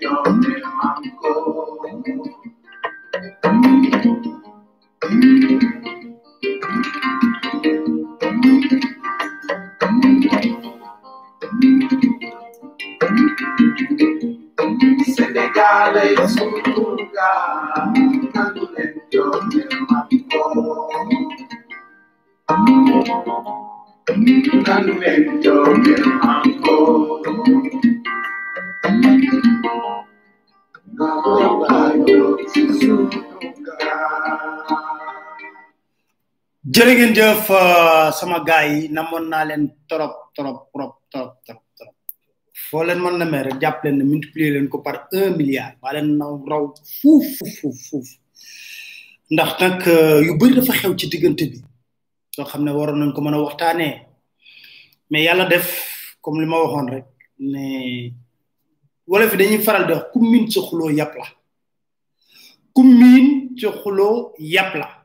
cho em ăn cô Se te cae su lugar jërë ngeen jëf euh, sama gaay yi namoon naa leen trop trop trop trop trop trop. Foo leen mën na mee rek jàpp leen multiplier leen ko par un milliard. Baa leen naw raw fuuf fuuf fuuf ndax nag euh, yu bëri dafa xew ci diggante bi soo xam ne waroon nañ ko mën a waxtaanee. Mais yàlla def comme li ma rek ne wala fi dañuy faral di wax ku miin sa xuloo yàpp la. Ku miin sa xuloo yàpp la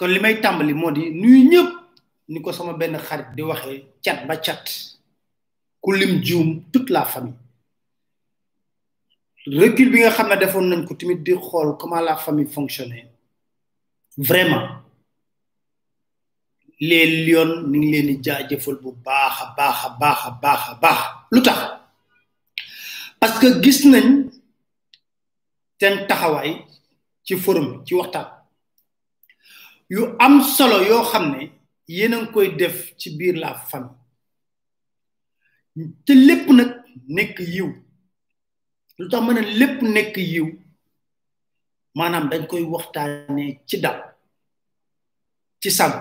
kon li may tàmbali moo di nuyu ñëpp ni ko sama benn xarit di waxee cat ba ku lim toute la famille. recul bi nga ne nañ comment la famille fonctionnait. vraiment. les lions ni ngi leen di bu baax a baax a baax a parce que gis nañ ci forum ci yu am solo yoo xam ne yéen a ngi koy def ci biir la famille. Te lépp nag nekk yiw. Lu tax mën a lépp nekk yiw? Maanaam dañ koy waxtaanee ci dal ci sago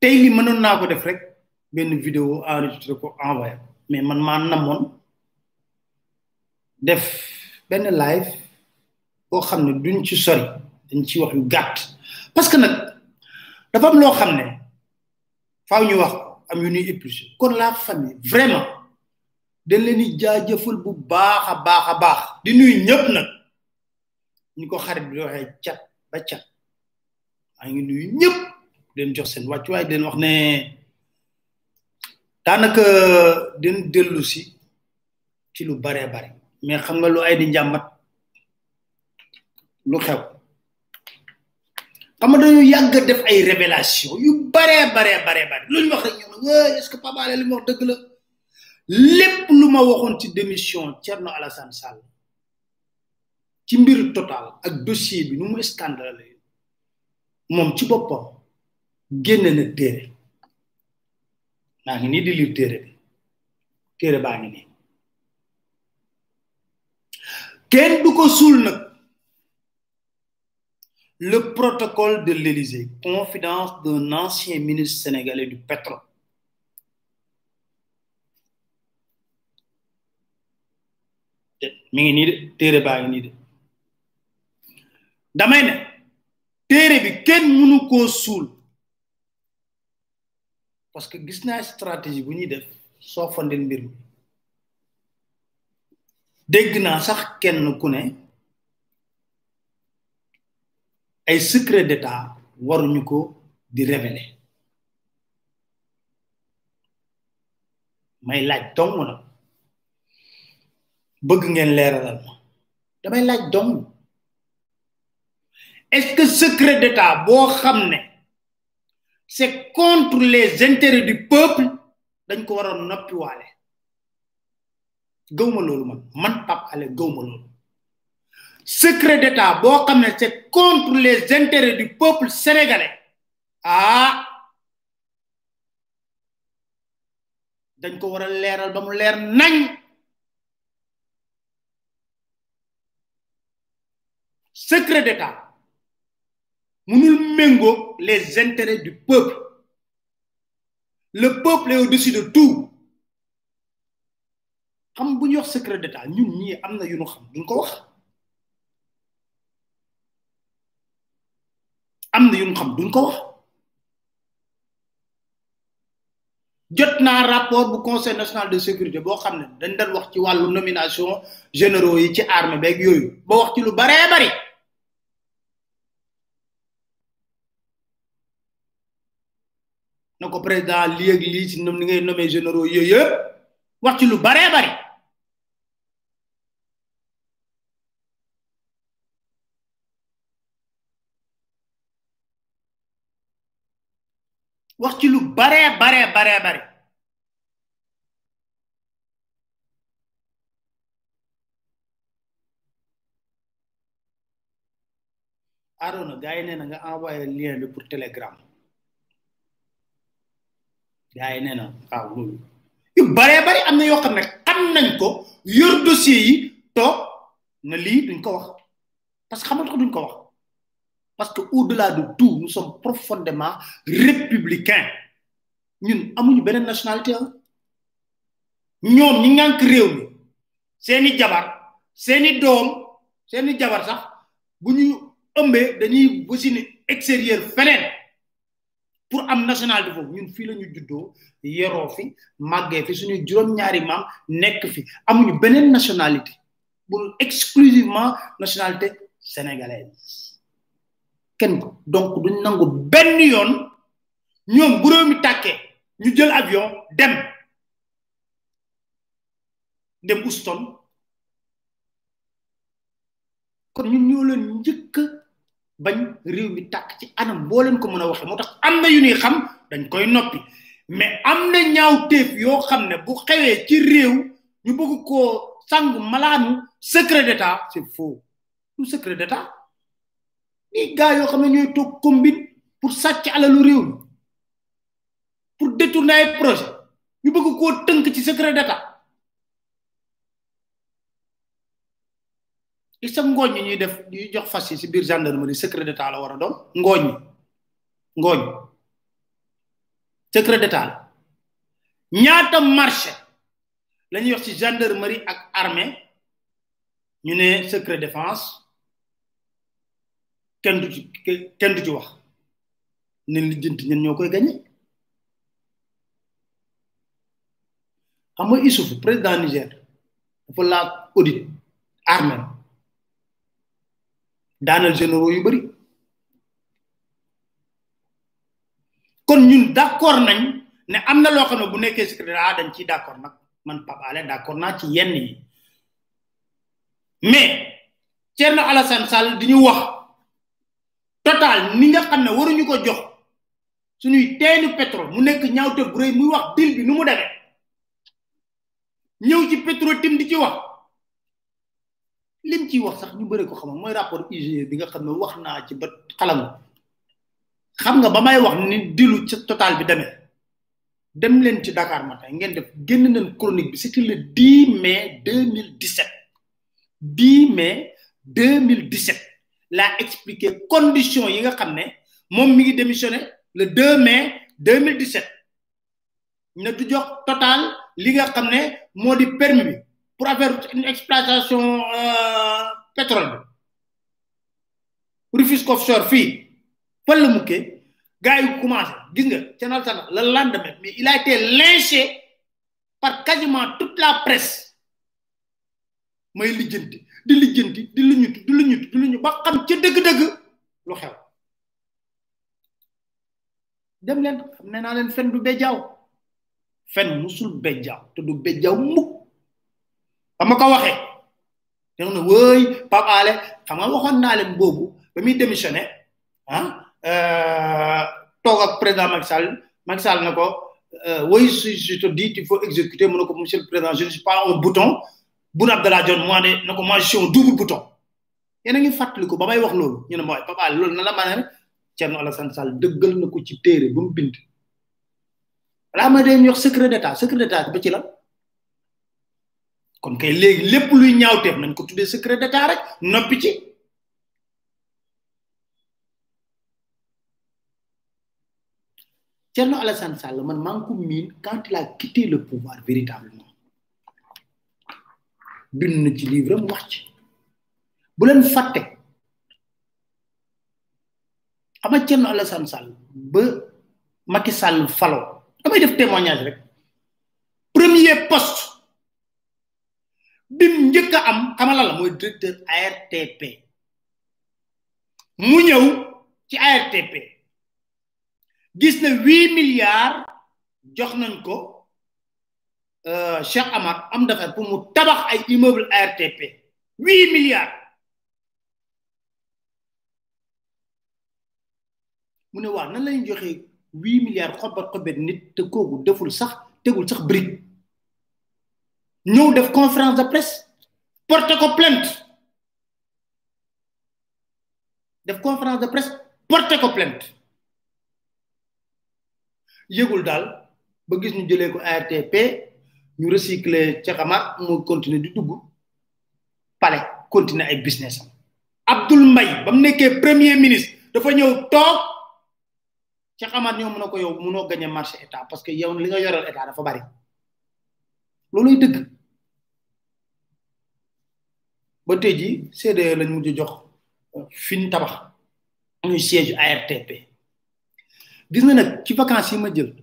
tey li mënoon naa ko def rek benn vidéo enregistré ko envoyé mais man maa namoon def benn live boo xam ne duñ ci sori. Dañ ci wax yu gàtt. parce que nag dafa am loo xam ne faaw ñu wax am yu ñuy épluché kon la famille vraiment dañ leen di jaajëfal bu baax a baax a baax. di nuyu ñëpp nag. ñu ko xarit bi waxee cat ba cat. maa ngi nuyu ñëpp den jox seen wàccuwaay den wax ne daanaka den dellu si ci lu baree bare mais xam nga lu ay di njàmbat lu xew. Xam nga dañu def ay révélation yu baree baree baree bare. Lu ñu wax rek ñu ne est ce que Papa Alé dëgg la? Lépp lu ma waxoon ci démission Thierno Alassane Sall ci mbir total ak dossier bi nu mu scandale moom ci boppam génne na téere. Maa ngi nii di lire téere bi. Téere baa ngi nii. Kenn du ko suul nag. Le protocole de l'Élysée, confidence d'un ancien ministre sénégalais du pétrole. mi ngi nii de téere baa ngi nii de. Damay ne téere bi kenn mënu koo suul. Parce que gis naa stratégie bu ñuy def soo fandel mbir mi. Dégg naa sax kenn ku ne ay secret d'état waruñu ko di révéler. May laaj dong na. Bëgg ngeen leeralal ma. Damay laaj dong. Est-ce que secret d'état boo xam ne c'est contre les intérêts du peuple dañ ko waroon noppiwaale? Gëwma loolu man. Man Pape Alé loolu. Secret d'état boo c'est contre les intérêts du peuple sénégalais. Ah. Dañ ko war a leeral leer nañ. Secret d'état mënul méngoo les intérêts du peuple. Le peuple est au-dessus de tout. Xam bu wax secret d'état ñun ñii am na yu ñu xam duñ ko am na yu xam duñ ko wax. Jot naa rapport bu conseil national de sécurité boo xam ne dañ daan wax ci wàllu nomination généraux yi ci armée beeg yooyu ba wax ci lu baree bari. Na ko président lii ak lii ci nom ni ngay nommé généraux yooyu yëpp wax ci lu baree bari. Wax ci lu baree baree baree bari Arona gars yi nee na nga envoyé lien bi pour telegram. Gars yi nee na waaw loolu. Am na yoo ne xam nañ ko yor dossier yi toog na lii duñ ko wax. Parce que xamatu ko duñ ko wax? Parce que au-delà de tout nous sommes profondément républicains. Ñun amuñu beneen nationalité ñi ngànk réew mi seeni jabar seeni doom seeni jabar sax bu ñu ëmbee dañuy wasini extérieur feneen pour am nationalité foofu. Ñun fii la ñu juddoo yeroo fi màggee fi suñu juróom-ñaari maam nekk fi. Amuñu beneen nationalité bu exclusivement nationalité sénégalaise kenn donc duñ nangu benn yoon ñoom bu réew mi ñu jël avion dem. Dem Houston. Kon ñun ñoo leen njëkk bañ réew mi tàkk ci anam boo leen ko mën a waxee. Moo tax am na yu ñuy xam dañ koy noppi. Mais am ñaaw yoo xam ne bu xewee ci réew ñu bëgg koo sang malaanu secret d'état c'est faux. Du secret ni gaa yoo xam ne ñooy toog combine pour sàcc alalu réew mi pour détourner ay projet ñu bëgg koo tënk ci secret d'état. I sa ngooñ ñi ñuy def ñuy jox fas yi si biir gendarmerie secret d'état la war a doon. Ngooñ ñi ngooñ secret d'état la. Ñaata marché la ñuy wax ci gendarmerie ak armée? Ñu ne secret défense kenn du ci kenn du ci wax. Ne lijjanti ñen ñoo koy gañe xam nga président Niger dafa audit armée daanal généraux yu bari. Kon ñun nañ ne am na loo xam ne bu nekkee secrétaire dañ ciy nag. Man Pape Alé d'accord naa ci yenn yi. Mais Alassane Sall di ñu wax total ni nga xam ne waruñu ko jox suñuy teenu pétrole. Mu nekk ñaawte bu rëy muy wax dil bi nu mu demee. Ñëw ci pétrole tim di ci wax. Lim ciy wax sax ñu bëri ko xam mooy rapport IGE bi nga xam ne wax naa ci ba xalam. Xam nga ba may wax ni dilu ci total bi demee. Dem leen ci Dakar matin ngeen def génn nañ chronique bi c'était le 10 mai 2017 10 mai 2017 laa expliqué. Conditions yi nga xam ne mi ngi démissionné le 2 mai 2017 ne du jox total li nga xam ne permis bi pour avoir une exploitation euh, pétrole bi. Rufisque offshore fii fan la mukkee commencé. Gis nga le lendemain mais il a été lynché par quasiment toute la presse. May lijjanti di lijjanti di luñutu di luñutu di luñu ba xam ca dëgg-dëgg lu xew. Dem leen xam ne naa leen fen du bejjaaw. Fen musul bejjaaw te du bejjaaw mukk. Ba ma ko waxee. Da nga ne wëy Pape Alé xam nga waxoon naa leen boobu ba muy démissionné ah toog ak président Macky Sall Macky Sall na ko oui si je te dis il faut exécuter mu ne ko monsieur le président pas un bouton Boun Abdallah Dionne moi de na ko moi je suis un double bouton. A ngi ne loolu na la mën a Thierno Alassane Sall dëggal na ci téere ba mu bind. Balaa ma dee secret d'état secret d'état ba ci kon kay luy secret d'état rek ci. Sall man ko quand il a quitté le pouvoir véritablement bind na ci livre am wax bu leen fàtte. Xam nga Thierno Alassane Sall ba Macky Sall falo. Damay def témoignage rek. Premier poste bim njëkk am xamala la mooy directeur ARTP mu ñëw ci ARTP gis na huit milliards jox nañ ko Cheikh Amar am d'affaires pour mu tabax ay immeuble ARTP huit milliards. Mu ne waaw nan lañ joxe huit milliards xobat xobet nit te kooku deful sax tegul sax brique. Ñëw def conférence de presse porté ko plainte. Def conférence de presse porté ko plainte. Yëgul daal ba gis ñu jëlee ko ARTP ñu recycler ca xamaat mu continuer di dugg palais continuer ay business am. Abdoul Mbaye ba mu nekkee premier ministre dafa ñëw toog ca xamaat ñoo mën a ko yow mënoo gagné marché état parce que yow li nga yoreel état dafa bari. Looluy dëgg. Ba tey jii CDE lañ mujj jox fin tabax muy siège ARTP gis nga nag ci vacances yi ma jël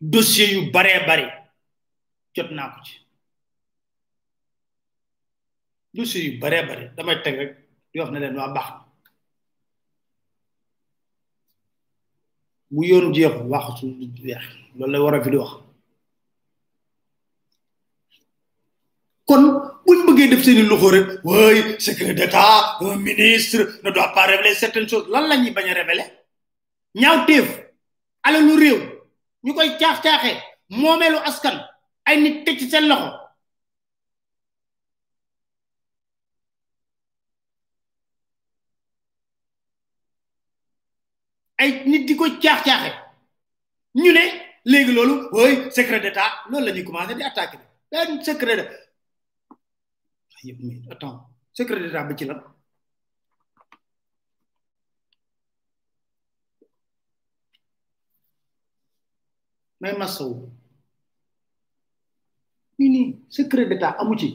dossier yu baree bari jot naa ko ci dossier yu baree bari damay teg rek di wax ne leen waa baax na bu yoon jeexu wax su weex loolu la war a fi wax kon buñ bëggee def seeni loxo rek way secret d'état un ministre ne doit pas révéler certaines choses lan la ñuy bañ a révéler? ñaaw téef alalu réew ñu koy caax-caaxee moomeelu askan ay nit teg ci seen loxo. ay nit di ko caax-caaxe. ñu ne léegi loolu way secret d'état loolu la ñuy commencé di attaqué benn secret de yëpp mais attends secret d'état ba ci la may masawu nii nii secret d'état amu ci.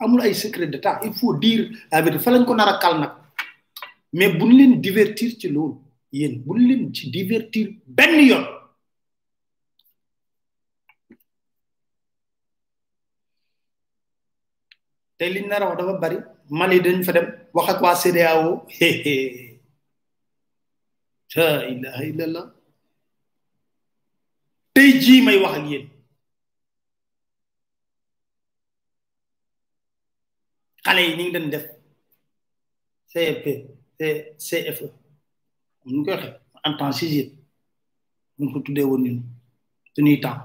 Amul ay secret d'état il faut dire la vérité. Fa lañ ko nar a kal nag. Mais buñ leen divertir ci loolu yéen buñ leen ci divertir benn yoon. Te liñ nar a wax dafa bari. Mali dañ fa dem wax ak waa CEDEAO la ilaha illallah. Tey jii may wax ak yéen. Xale yi ñu ngi doon def CFP CFE ñu koy waxee en temps sixième. Ñu ko tuddee woon ñun. Suñuy temps.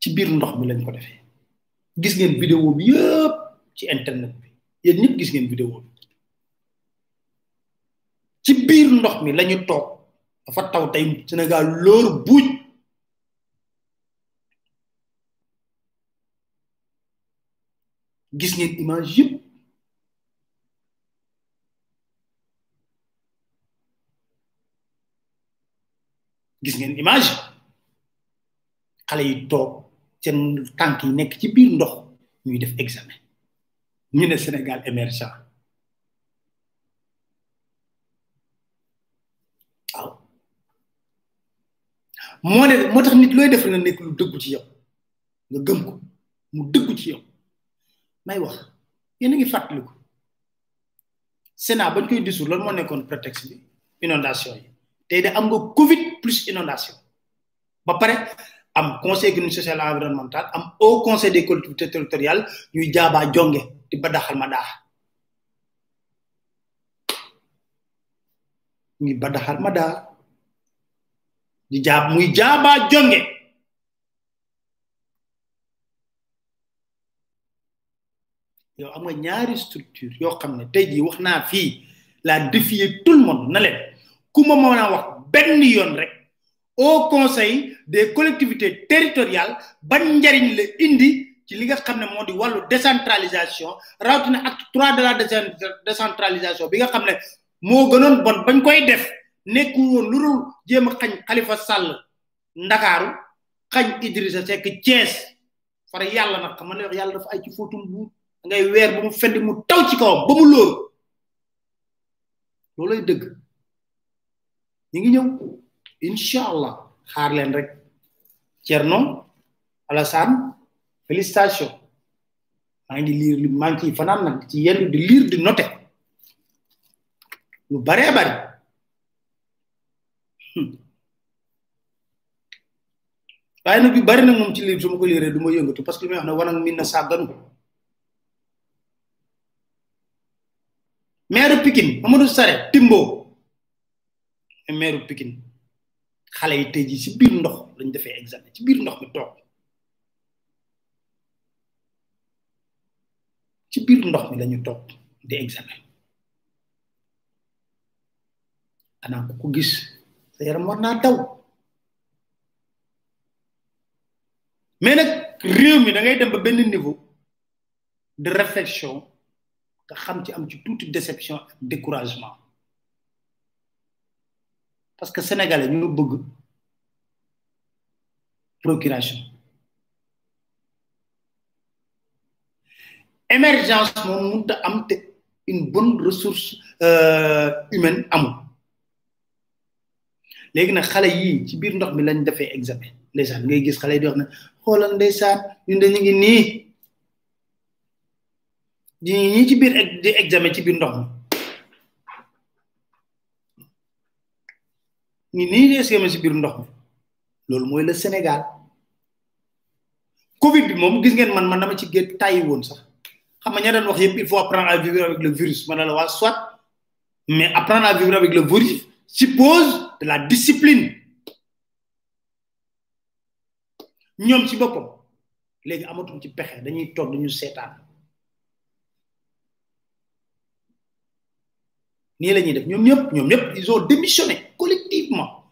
Ci biir ndox mi lañ ko defee. Gis ngeen vidéo bi yëpp ci internet bi. Yéen ñëpp gis ngeen vidéo bi. Ci biir ndox mi lañu toog. Dafa taw tey Sénégal loolu buuj gis ngeen image yëpp. Gis ngeen image. Xale yi toog seen tànk yi nekk ci biir ndox ñuy def examen. Ñu ne Sénégal émergent. Waaw. Moo ne moo tax nit looy def na nekk lu dëggu ci yow. Nga gëm ko. Mu dëggu ci may wax. Yéen a ngi fàttaliku. Sénat bañ koy dissoudre loolu moo nekkoon prétexte bi? Inondation yi. Tey de am nga Covid plus inondation. Ba pare am conseil économique social environnemental am au conseil des collectivités territoriales ñuy jaabaa jonge di ba daxal ma daax. Ñuy ba daxal ma daa di jaab muy jaabaa jonge yow am nga ñaari structure yoo xam ne tey jii wax naa fii la défier tout le monde na leen. Ku ma mën a wax benn yoon rek au conseil des collectivités territoriales ban njariñ la indi ci li nga xam ne moo di wàllu décentralisation rawatina acte trois de la décentralisation bi nga xam ne moo gënoon bon bañ koy def. Nekkul woon lu dul jéem a xañ Khalifa Sall Ndakaaru xañ Idrissa Seck Thiès. Fara yàlla nag xam nga yàlla dafa ay ci fóotum ngay weer ba mu fendi mu taw ci kawam ba mu lóor. Loolay dëgg. Ñu ngi ñëw. Incha allah. Xaar leen rek. Thierno Alassane félicitation maa ngi liir li maa ngi ciy fanaan nag ci yenn di liir di noté. Lu baree bari. Waaye nag yu bari nag moom ci liir su ma ko liiree du ma yëngatu parce que li may wax ne wanag min na maire Pikine Amadou Sare Timbo. Maire Pikine xale yi tey jii ci biir ndox lañ defee examen ci biir ndox mi toog. Ci biir ndox mi lañu toog di examen. Ku ko gis sa yaram war naa daw. Mais nag réew mi da ngay dem ba benn niveau de réflexion nga xam ci am ci tuuti déception ak découragement. Parce que sénégalais ñu bëgg procuration. Émergence moom mënta am te une bonne ressource euh, humaine amul. Léegi nag xale yii ci biir ndox mi lañ defee examen. Ndeysaan ngay gis xale yi di wax ne xoolal ndeysaan ñun dañu ngi nii ñi ñi ci biir di examen ci biir ndox mi. Ñi nii di examen ci biir ndox mi. Loolu mooy le Sénégal. Covid bi moom gis ngeen man man dama il faut apprendre à vivre avec le virus. Mais apprendre à vivre avec le virus suppose de la discipline. Ñoom ci boppam. Léegi amatum ci ils ont démissionné collectivement.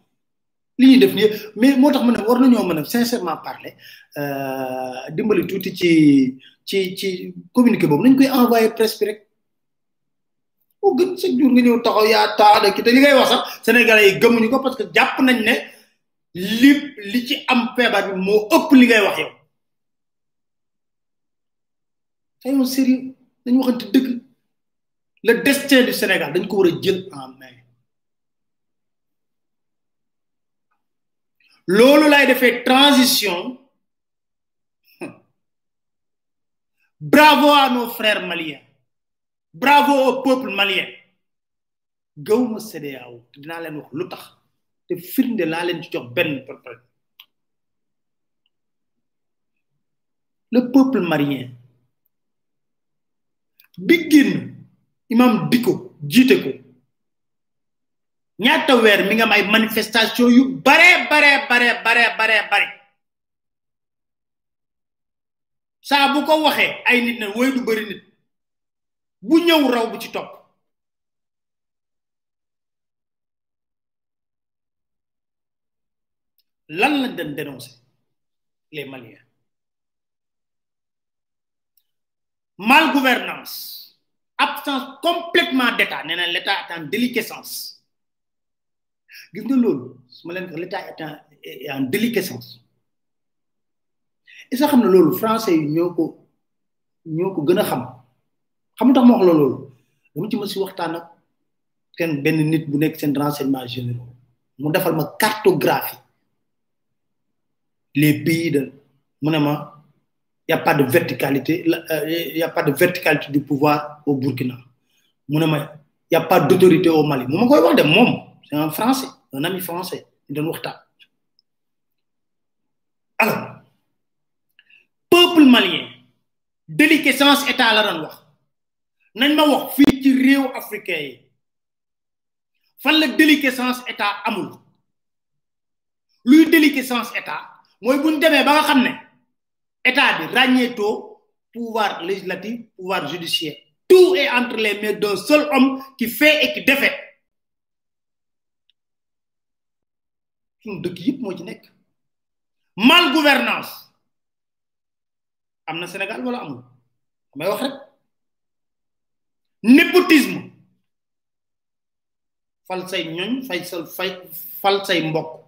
Mais moo sincèrement parler dimbali tuuti ci ci ci communiqué boobu. Nañ koy presse rek. Moo gën jour nga taxaw ki te li ngay parce que jàpp nañ ne li li ci am li ngay wax yow. Sérieux le destin du Sénégal dañ ko war a jël en main. Loolu lay defee transition. Bravo à nos frères maliens. Bravo au peuple malien. Gawma CEDEAO dinaa leen wax lu tax. Te firnde laa leen ci jox benn par le peuple malien bi imam di ko jiite ko. Ñaata weer mi nga may manifestation yu bare bare bare bare saa bu ko waxee ay nit ne woy du nit. Bu ñëw raw bu ci topp. Lan lañ den dénoncer? Les maliens. Mal gouvernance absence complètement d'état. L'état est en déliquescence. Gis nga l'état est en est en déliquescence. Que xam ne loolu français yi ñoo ko xam? Xam tax ma wax la dama ci ma waxtaan ak kenn benn nit renseignement généraux. Mu defal ma cartographie les pays de mu ne ma y a pas de verticalité il y a pas de verticalité du pouvoir au Burkina. Mu ne ma y a pas d'autorité au Mali. De c'est un français un ami français waxtaan. Alors peuple malien déliquescence état la doon wax. Nañ ma wax fii ci réew africain yi fan la déliquescence état amul. Luy déliquescence état mooy bu ñu demee ba nga xam ne état bi ràññeetoo pouvoir législatif pouvoir judiciaire. Tout est entre les mains d'un seul homme qui fait et qui défait. Suñu dëkk yëpp moo ci nekk. Mal gouvernance am na Sénégal wala amul? May wax rek. Népotisme. Fal say ñoñ fay sa fay fal say mbokk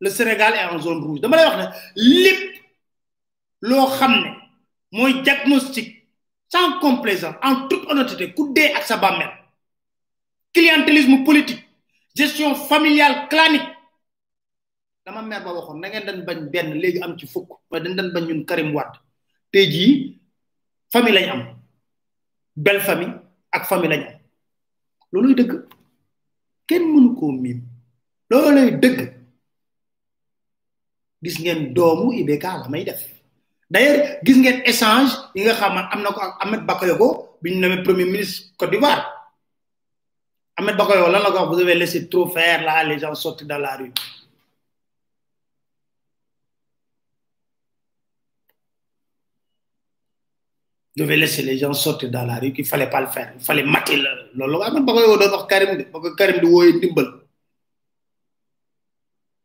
le Sénégal est en zone rouge. Dama lay wax diagnostic sans complaisance en toute honnêteté ku dee ak sa clientélisme politique gestion familiale clanique. Famille famille looluy dëgg. Gis ngeen d'ailleurs échange premier ministre Côte d'Ivoire. Ahmed Bakayoko vous avez laissé trop faire les gens sortent dans la rue. Devait laisser les gens sortir dans la rue qu'il fallait pas le faire il fallait mater wax Karim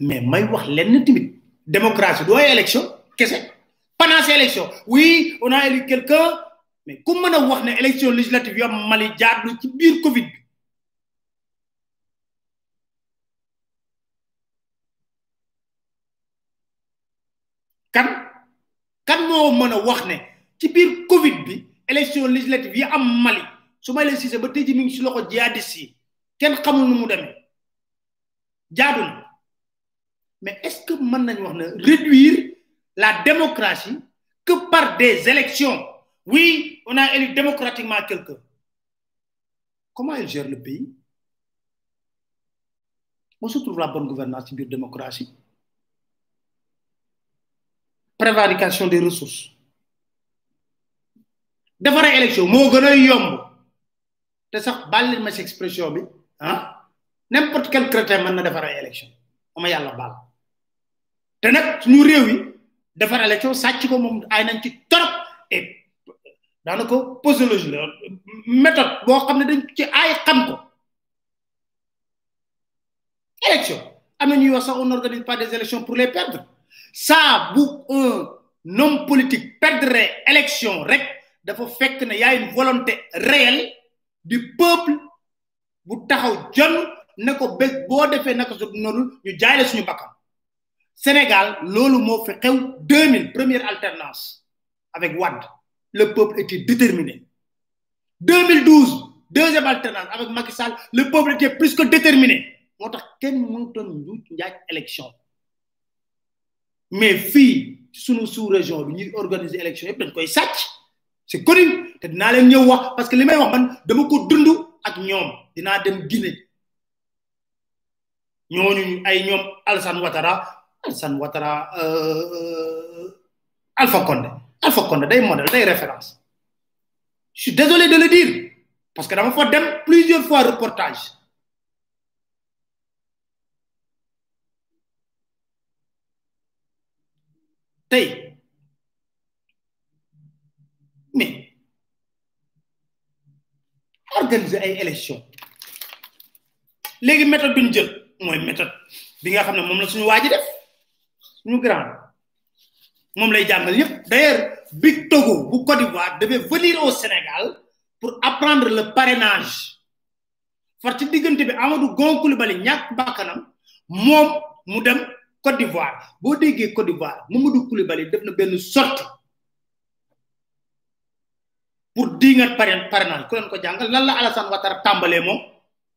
mais may wax lenn timit démocratie du ay élection kese. Pendant ces élections oui on a élu quelqu'un mais ku mën a wax ne élection législative yu am Mali jaadu ci biir Covid bi. Kan? Kan moo mën a wax ne ci biir Covid bi élection législative yi am Mali? Su may leen siise ba tey ji mi ngi si loxo jihadis yi. Kenn xamul nu mu demee. Jaadu mais est-ce que mën ne réduire la démocratie que par des élections? Oui on a élu démocratiquement quelqu'un. Comment il gère le pays? Où se trouve la bonne gouvernance biir démocratie. Prévarication des ressources. Defaree élection moo gën a yomb. Te sax leen ma si expression bi ah n'importe quel crétin mën na defaree élection. Ama yàlla te nag suñu réew yi defar élection sàcc ko moom ay nañ ci torop et daanaka posologie la méthode boo xam dañ ci ay xam ko. Élection. Am na ñuy wax sax on n'organise pas des élections pour les perdre. Ça bu un homme politique perdrait élection rek dafa fekk ne y a une volonté réelle du peuple bu taxaw jon ne ko bés boo defee naka su noonu ñu jaay la suñu bakkan Sénégal loolu moo fi xew 2000 première alternance avec Wade. Le peuple était déterminé. 2012 deuxième alternance avec Macky Sall le peuple était plus que déterminé. Moo tax kenn mënutoon njuuj njaaj élection. Mais fii sunu sous organiser élection yëpp dañ koy sàcc. C'est connu parce que li may wax man Guinée. Ay Alassane Alassane Ouattara Alpha Condé. Alpha Condé day modèle day référence. Je suis désolé de le dire parce que dama fa dem plusieurs fois reportage. Tey mais organiser ay élection. Léegi méthode bi ñu jël mooy méthode bi nga xam ne moom la suñu waa ji suñu grand moom lay jàngal yépp. D'ailleurs Big Togo bu Côte d'Ivoire devait venir au Sénégal pour apprendre le parrainage. Far ci diggante bi Amadou Gon Coulibaly ñàkk bakkanam moom mu dem Côte d'Ivoire. Boo déggee Côte d'Ivoire Mamadou Coulibaly def na benn sortie pour parrain parrainage. Ku leen ko jàngal lan la Alassane Ouattara tàmbalee moom?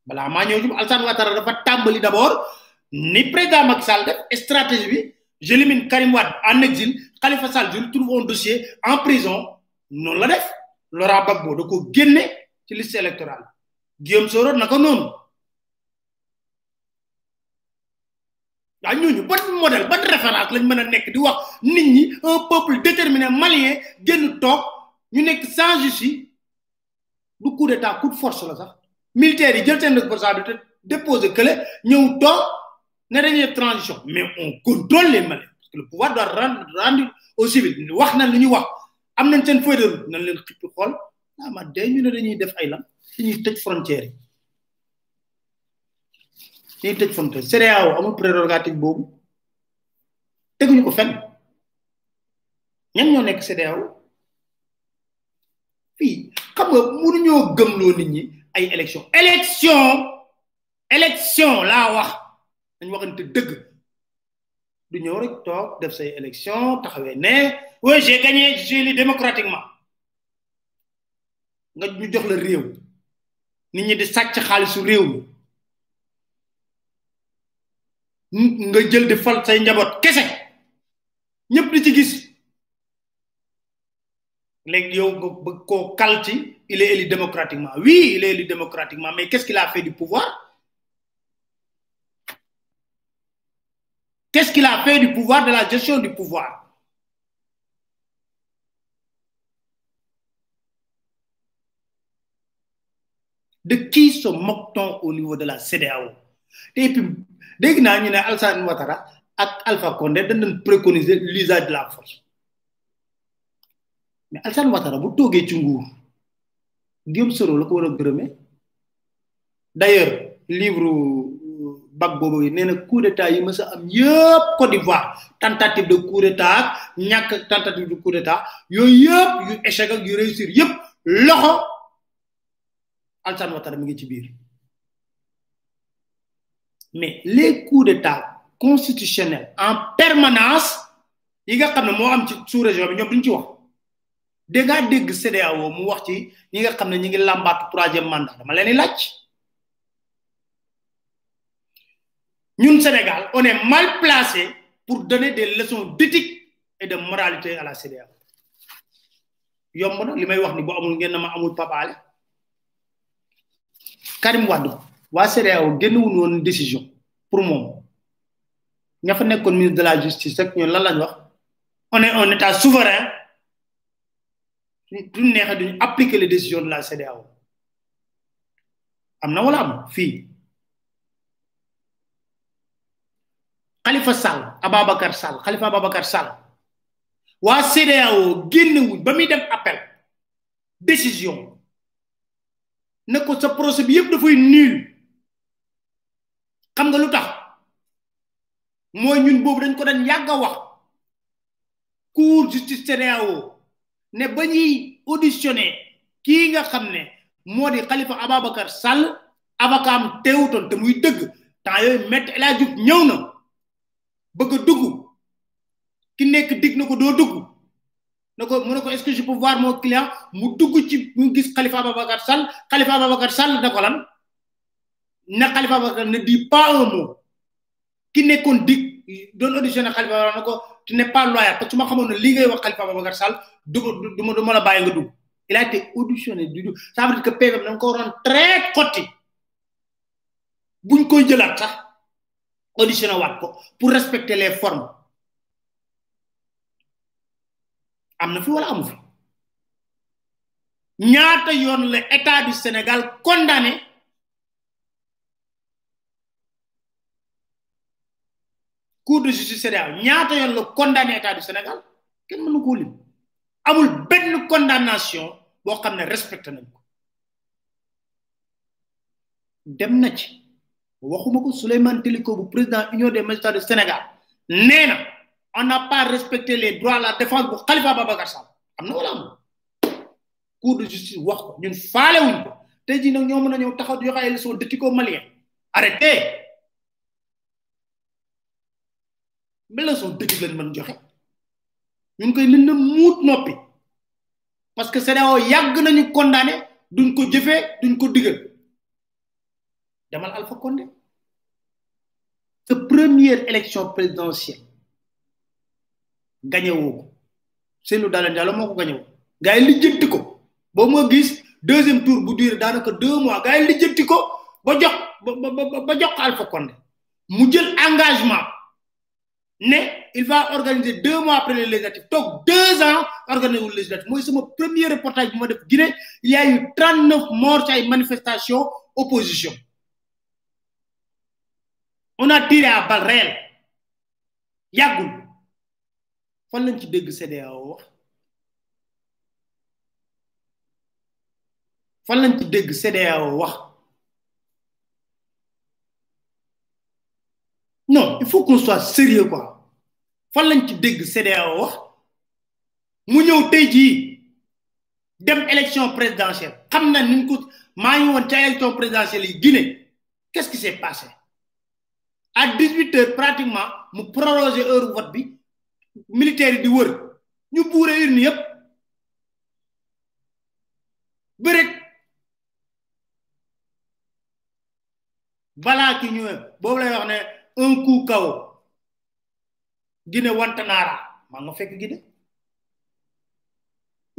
Balaa maa ñëw ci Alassane Ouattara dafa tàmbali d'abord ni président Macky Sall def stratégie bi j'élimine Karim Wade en exil Khalifa Sall trouve un dossier en prison. Noonu la def. Laurent Gbagbo da ko génne ci liste électorale. Guillaume Soro naka noonu. Waaw ñooñu ban modèle ban référence lañ mën a nekk di wax nit un peuple déterminé malien génn toog ñu nekk sans justice. Du coup d'état coup de force la sax. Militaires yi jël seen responsabilité déposer kële ñëw toog ne dañuy transition. Mais on contrôle les maliens parce que le pouvoir doit rendre rendre au civil wax na wax. Am nañ seen feuille de route. Nañ leen xippi xool. Ah ma day ñu ne dañuy frontière frontière CEDEAO amul prérogative boobu. Teguñu ko fenn. Ñan ñoo nekk fii xam nga mënuñoo gëmloo nit ñi élection élection! Élection laa dañ waxante dëgg. Du ñëw rek toog def say élection taxawee ne oui j'ai gagné j'ai élu démocratiquement. Nga ñu jox la réew. Nit ñi di sàcc xaalisu réew mi. Nga jël di fal say njaboot kese. Ñëpp di ci gis. Léegi yow nga bëgg koo kal ci il est élu démocratiquement. Oui il est élu démocratiquement mais qu'est-ce qu'il a fait du pouvoir? Qu'est-ce qu'il a fait du pouvoir de la gestion du pouvoir? De qui se moque-t-on au niveau de la CEDEAO et puis naa ñu ne Alassane Ouattara ak Alpha Condé doon préconiser l'usage de la force. Mais Alassane Ouattara bu toogee ci Guillaume Soro la ko war a gërëmee. D'ailleurs livre bag boobu nee na coup d'état yi mës a am yëpp Côte d'Ivoire tentative de coup d'état ak ñàkk tentative de coup d'état yooyu yëpp yu échec ak yu réussir yëpp loxo Alassane Ouattara mi ngi ci biir mais les coups d'état constitutionnels en permanence yi nga xam ne moo am ci sous-région bi ñoom duñ ci wax. Dégg nga dégg CEDEAO mu wax ci ñi nga xam ne ñi ngi làmbaatu troisième mandat dama leen di laaj ñun Sénégal on est mal placé pour donner des leçons d'éthique et de moralité à la CEDEAO yomb na li wax ni amul ngeen ma amul papaale Karim décision pour fa ministre de la justice ñun on est un état souverain. Les décisions de la Khalifa Sall Ababacar Sall Khalifa Ababacar Sall. Waa CEDEAO génnewuñ ba dem appel. Décision. Ne ko sa procès bi yëpp dafay nul. Xam nga lu tax? Mooy ñun boobu dañ ko dañ yàgg a wax. Cour justice CEDEAO ne ba ñuy auditionné nga ne moo di Khalifa Ababacar Sall avocat am te muy dëgg. Temps ñëw na bëgg dugg. Ki nekk dig na ko doo dugg. Na ko mu ne ko est-ce que je peux voir mon client? Mu dugg ci mu gis Khalifa Ababacar Sall. Khalifa Ababacar Sall da ko lan? Ne Khalifa Ababacar ne dit pas un mot. Ki nekkoon dig doon auditionné Khalifa Ababacar na ko tu n'es pas loyal parce que ma xamoon lii ngay wax Khalifa Ababacar Sall du ma du ma la bàyyi nga dugg. Il a été auditionné du du ça veut dire que PV da ko waroon très xotti buñ koy jëlaat sax auditionné waat ko pour respecter les formes. Am na fi wala amu fi? Ñaata yoon la état du Sénégal condamné cour de justice CEDEAO ñaata yoon la condamné état du Sénégal? Kenn mënu koo lim. Amul benn condamnation boo xam ne respecté nañ ko. Dem na ci waxuma ko Souleymane Teliko bu président union des magistrats du Sénégal. Nee na on n'a pas respecté les droits la défense bu Khalifa Babacar Sall. Am na wala am cour de justice wax ko ñun faale wuñ ko. Tey jii nag ñoo mën a ñëw taxaw di joxe ay leçons d'éthique malien. Arrêté ba leçon d'éthique lañ mën joxe. Ñun koy nañ na muut noppi. Parce que CEDEAO yàgg nañu condamné duñ ko jëfee duñ ko digal. Demal Alpha Condé. Sa première élection présidentielle gagné woo ko. Cellou Dalein Diallo moo ko gagné woo. Gars yi lijjanti ko. Ba ma gis deuxième tour bu duré daanaka deux mois gars yi lijjanti ko ba jox ba jox Alpha Condé. Mu jël engagement ne il va organiser deux mois après les législatives toog deux ans organiser wu législative. Mooy sama premier reportage bu ma def Guinée il y a eu trente neuf morts ci ay manifestations opposition on a tiré à balles réelles yàggul. Fan lañ ci dégg CEDEAO wax? Fan lañ ci wax? Non il faut qu'on soit sérieux quoi. Fan lañ ci dégg CEDEAO wax? Mu ñëw tey jii dem élection présidentielle. Xam ni ko maa ngi woon ca élection présidentielle yi Guinée. Qu'est-ce qui s'est passé? 18 heures pratiquement mu proroger heure vote bi militaire yi di wër. Ñu buure urne yëpp. Bërek balaa ki ñëwee boobu lay wax ne un coup kaw Guinée wantanaara maa fekk Guinée.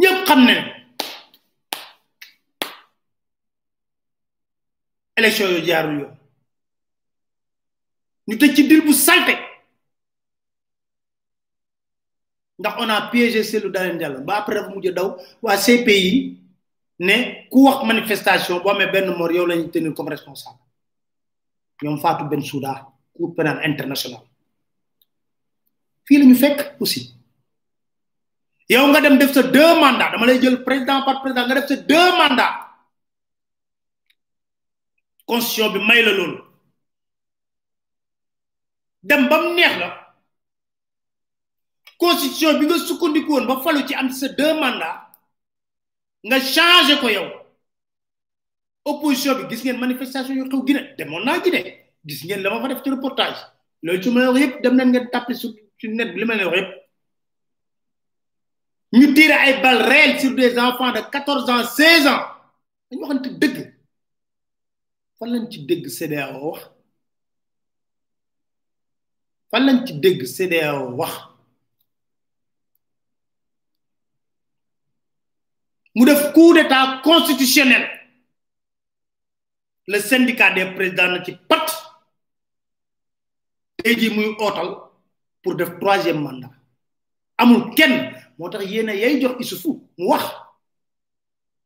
Ñëpp xam ne élection yu jaarul yoon. Ñu tëj ci dil bu salte. Ndax on a piégé Cellou Dalein Diallo. Ba après dafa mujj daw waa CPI ne ku wax manifestation boo amee benn mort yow la ñuy tenir comme responsable. Ñoom Fatou Bensouda cour pénal international fii la ñu fekk aussi. Yow nga dem def sa deux mandats dama lay jël président par président nga def sa deux mandats. Constitution bi may la loolu dem ba neex la. Constitution bi nga sukkandiku woon ba falu ci am sa deux mandats nga changé ko yow. Opposition bi gis ngeen manifestation yu xew Guinée demoon naa Guinée. Gis ngeen la reportage. Ci wax tapé sur ci net wax sur des enfants de quatorze ans seize ans. Dañu waxante dëgg. Fan lañ ci dégg CEDEAO fan lañ ci dégg CEDEAO wax. Mu def coup d'état constitutionnel. Le syndicat des présidents na ci pat. Tey jii muy ootal pour def troisième mandat. Amul kenn. Moo tax yéen a yay jox Issoufou mu wax.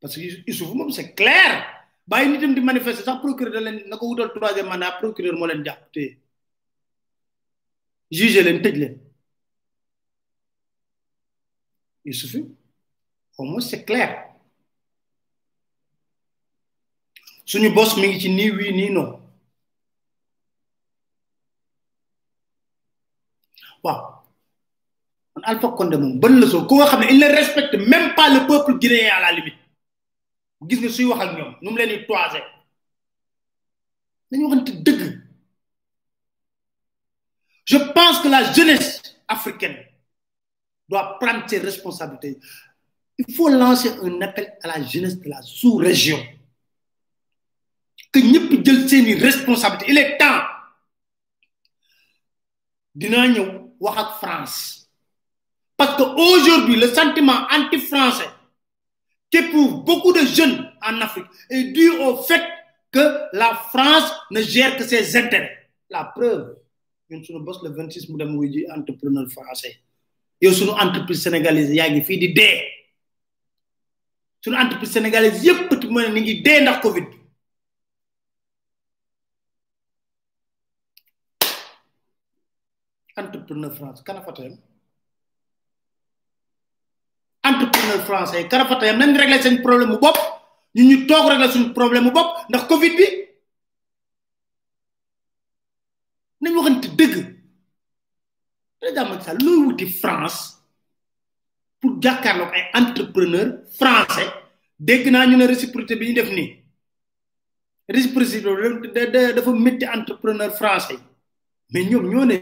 Parce que Issoufou moom c'est clair. Bàyyi nitam di manifester sax procureur da leen na ko wutal troisième mandat procureur moo leen jàpp juge tëj leen Issoufou au moins c'est clair. Suñu boss mi nii wii nii non. Waaw. Man Alpha Condé moom ban leçon? Il ne respecte même pas le peuple guinéen à la limite. Gis nga suy wax ak ñoom nu mu leen di toisé dañu waxante dëgg je pense que la jeunesse africaine doit prendre ses responsabilités. Il faut lancer un appel à la jeunesse de la sous-région. Que ñëpp jël seeni responsabilité il est temps. Dinaa ñëw wax ak France. Parce que aujourd'hui le sentiment anti-français qu'éprouvent beaucoup de jeunes en Afrique est dû au fait que la France ne gère que ses intérêts. La preuve ñun suñu boss le 26 mu dem wuy ji entrepreneur français. Yow suñu entreprise sénégalaise yaa ngi fii di dee. Suñu entreprise sénégalaise yépp petit mo ni ngi dee ndax covid bi. Entrepreneur France kana fa tayam? Entrepreneur français kana fa tayam? Nañ régler seen problème mu bopp. Ñu ñu toog régler suñu problème mu bopp ndax covid bi. Président Macky Sall looy wuti France pour jàkkaarloog ay entrepreneur français dégg naa ñu ne réciprocité bi ñu def nii. Réciprocité dafa métti entrepreneur français mais ñoom ñoo ne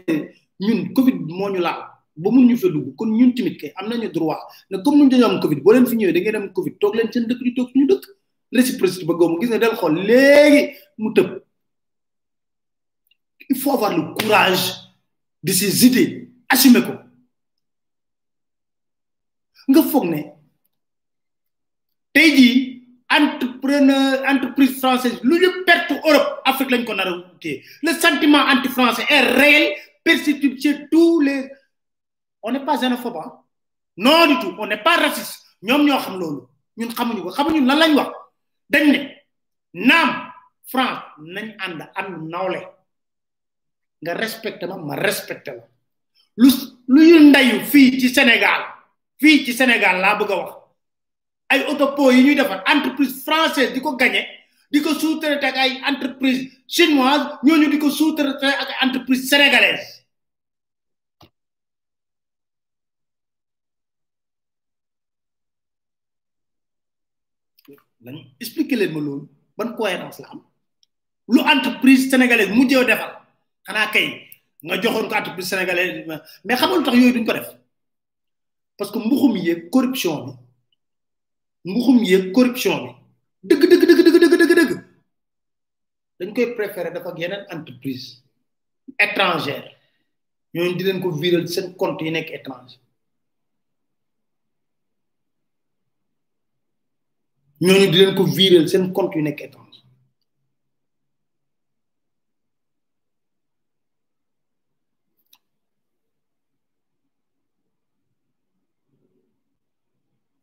ñun Covid moo ñu laal ba mun ñu fa dugg. Kon ñun tamit kay am nañu droit. Ne comme ñun dañoo am Covid boo leen fi ñëwee da ngeen am Covid toog leen seen dëkk di toog suñu dëkk. Réciprocité ba gis nga del xool léegi mu tëb il faut avoir le courage de ses idées. Assumer ko nga foog ne tey entrepreneur entreprise française lu ñu Europe Afrique lañ le sentiment anti français est réel perceptible chez tous les on n'est pas xénophobe non du tout on n'est pas raciste. Ñoom ñoo xam loolu. Ñun xamuñu ko. Xamuñu lan lañ wax. Dañ France nañ ànd nga respecté ma ma respecté la. Lu lu ñu ndayu fii ci Sénégal fii ci Sénégal laa bëgg a wax. Ay autopôt yi ñuy defar entreprise française di ko gagné di ko sous-traité ak ay entreprise chinoise ñooñu di ko sous-traité ak ay entreprise sénégalaise. Lañ expliquer leen ma loolu ban cohérence la am. Lu entreprise sénégalaise mujjee defal xanaa kay nga joxoon ko entreprise sénégalaise mais xamul tax yooyu duñ ko def parce que mbuxum yeeg corruption bi mbuxum yeeg corruption bi dëgg dëgg dëgg dëgg dëgg dëgg dëgg dañ koy préférer dafa ak yeneen entreprise étrangère ñooñu di leen ko viral seen compte yi nekk étranger ñooñu di leen ko viral seen compte yu nekk étranger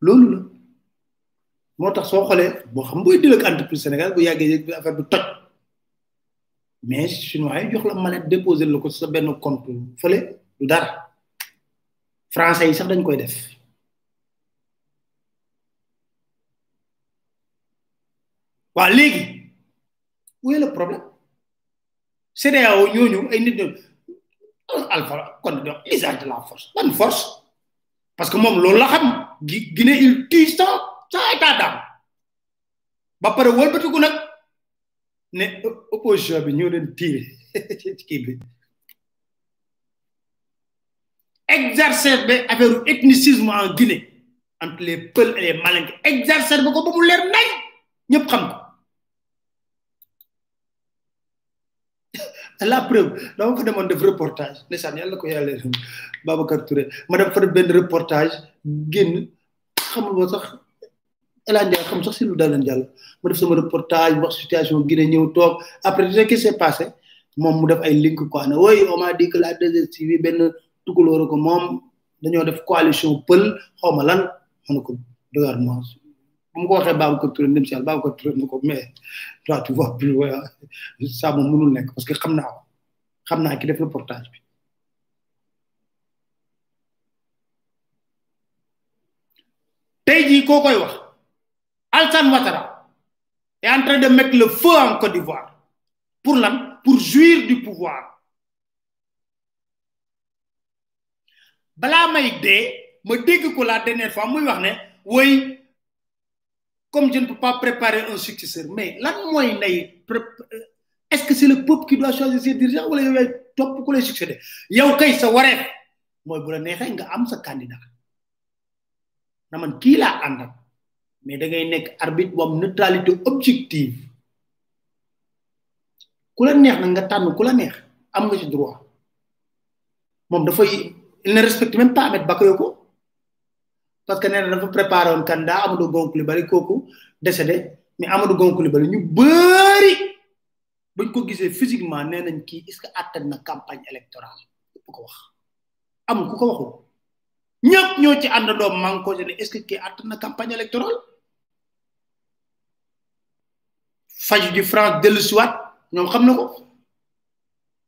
loolu la moo tax soo xoolee boo xam booy dil ak entreprise Sénégal bu yàggee affaire bi toj mais chinois yi jox la mallette déposer la ko sa benn compte fële du dara français yi sax dañ koy def waa léegi où est le problème CEDEAO ñooñu ay nit ñooñu alpha kon donc usage de la force ban force parce que moom loolu la xam. Guinée il tue sans sans état d'âme ba pare wëlbatiku nag ne opposition bi ñoo leen tiire ci kii bi. Exacerbé affaire ethnicisme en Guinée entre les Peuls et les Malinké exacerbé ko ba mu leer nañ. Ñëpp xam ko la preuve dama fa demoon def reportage. Ndeysaan yàlla ko yàlla leen Babacar Touré ma dem fa benn reportage génn xamul ma sax Elan Ndiaye xam sax si lu daleen jàll ma def sama reportage wax situation Guinée ñëw toog. Après sais qu'est-ce qui s'est passé? Moom mu def ay link quoi ne oui on m'a dit que la benn tukulóor ko moom dañoo def coalition pël xaw ma lan. Ko regarde moi ma ko waxee Babacar Touré ndem si ne ko mais toi tu vois plus ça mënul nekk parce que ki def reportage. Bi est en train de mettre le feu en Côte d'Ivoire. Pour pour jouir du pouvoir. Balaa may dee ma dégg ko la dernière fois muy comme je ne peux pas préparer un successeur. Mais lan mooy nay est-ce que c'est le peuple qui doit choisir ses dirigeants yow yaay topp ku lay succéder? Yow kay sa wareef mooy bu candidat. Na man mais da ngay nekk arbitre bu am neutralité objective. Neex nga tànn il ne respecte même pas Ahmed Bakayoko parce que nee na dafa préparé woon candidat Amadou Gon décédé mais Amadou Gon Coulibaly ñu bañ ko physiquement nee nañ est ce que attan na campagne électorale? Yëpp ko wax. Amul ku ko waxul. Ñëpp ñoo ci àndandoo man ko ne est ce que na campagne électorale? France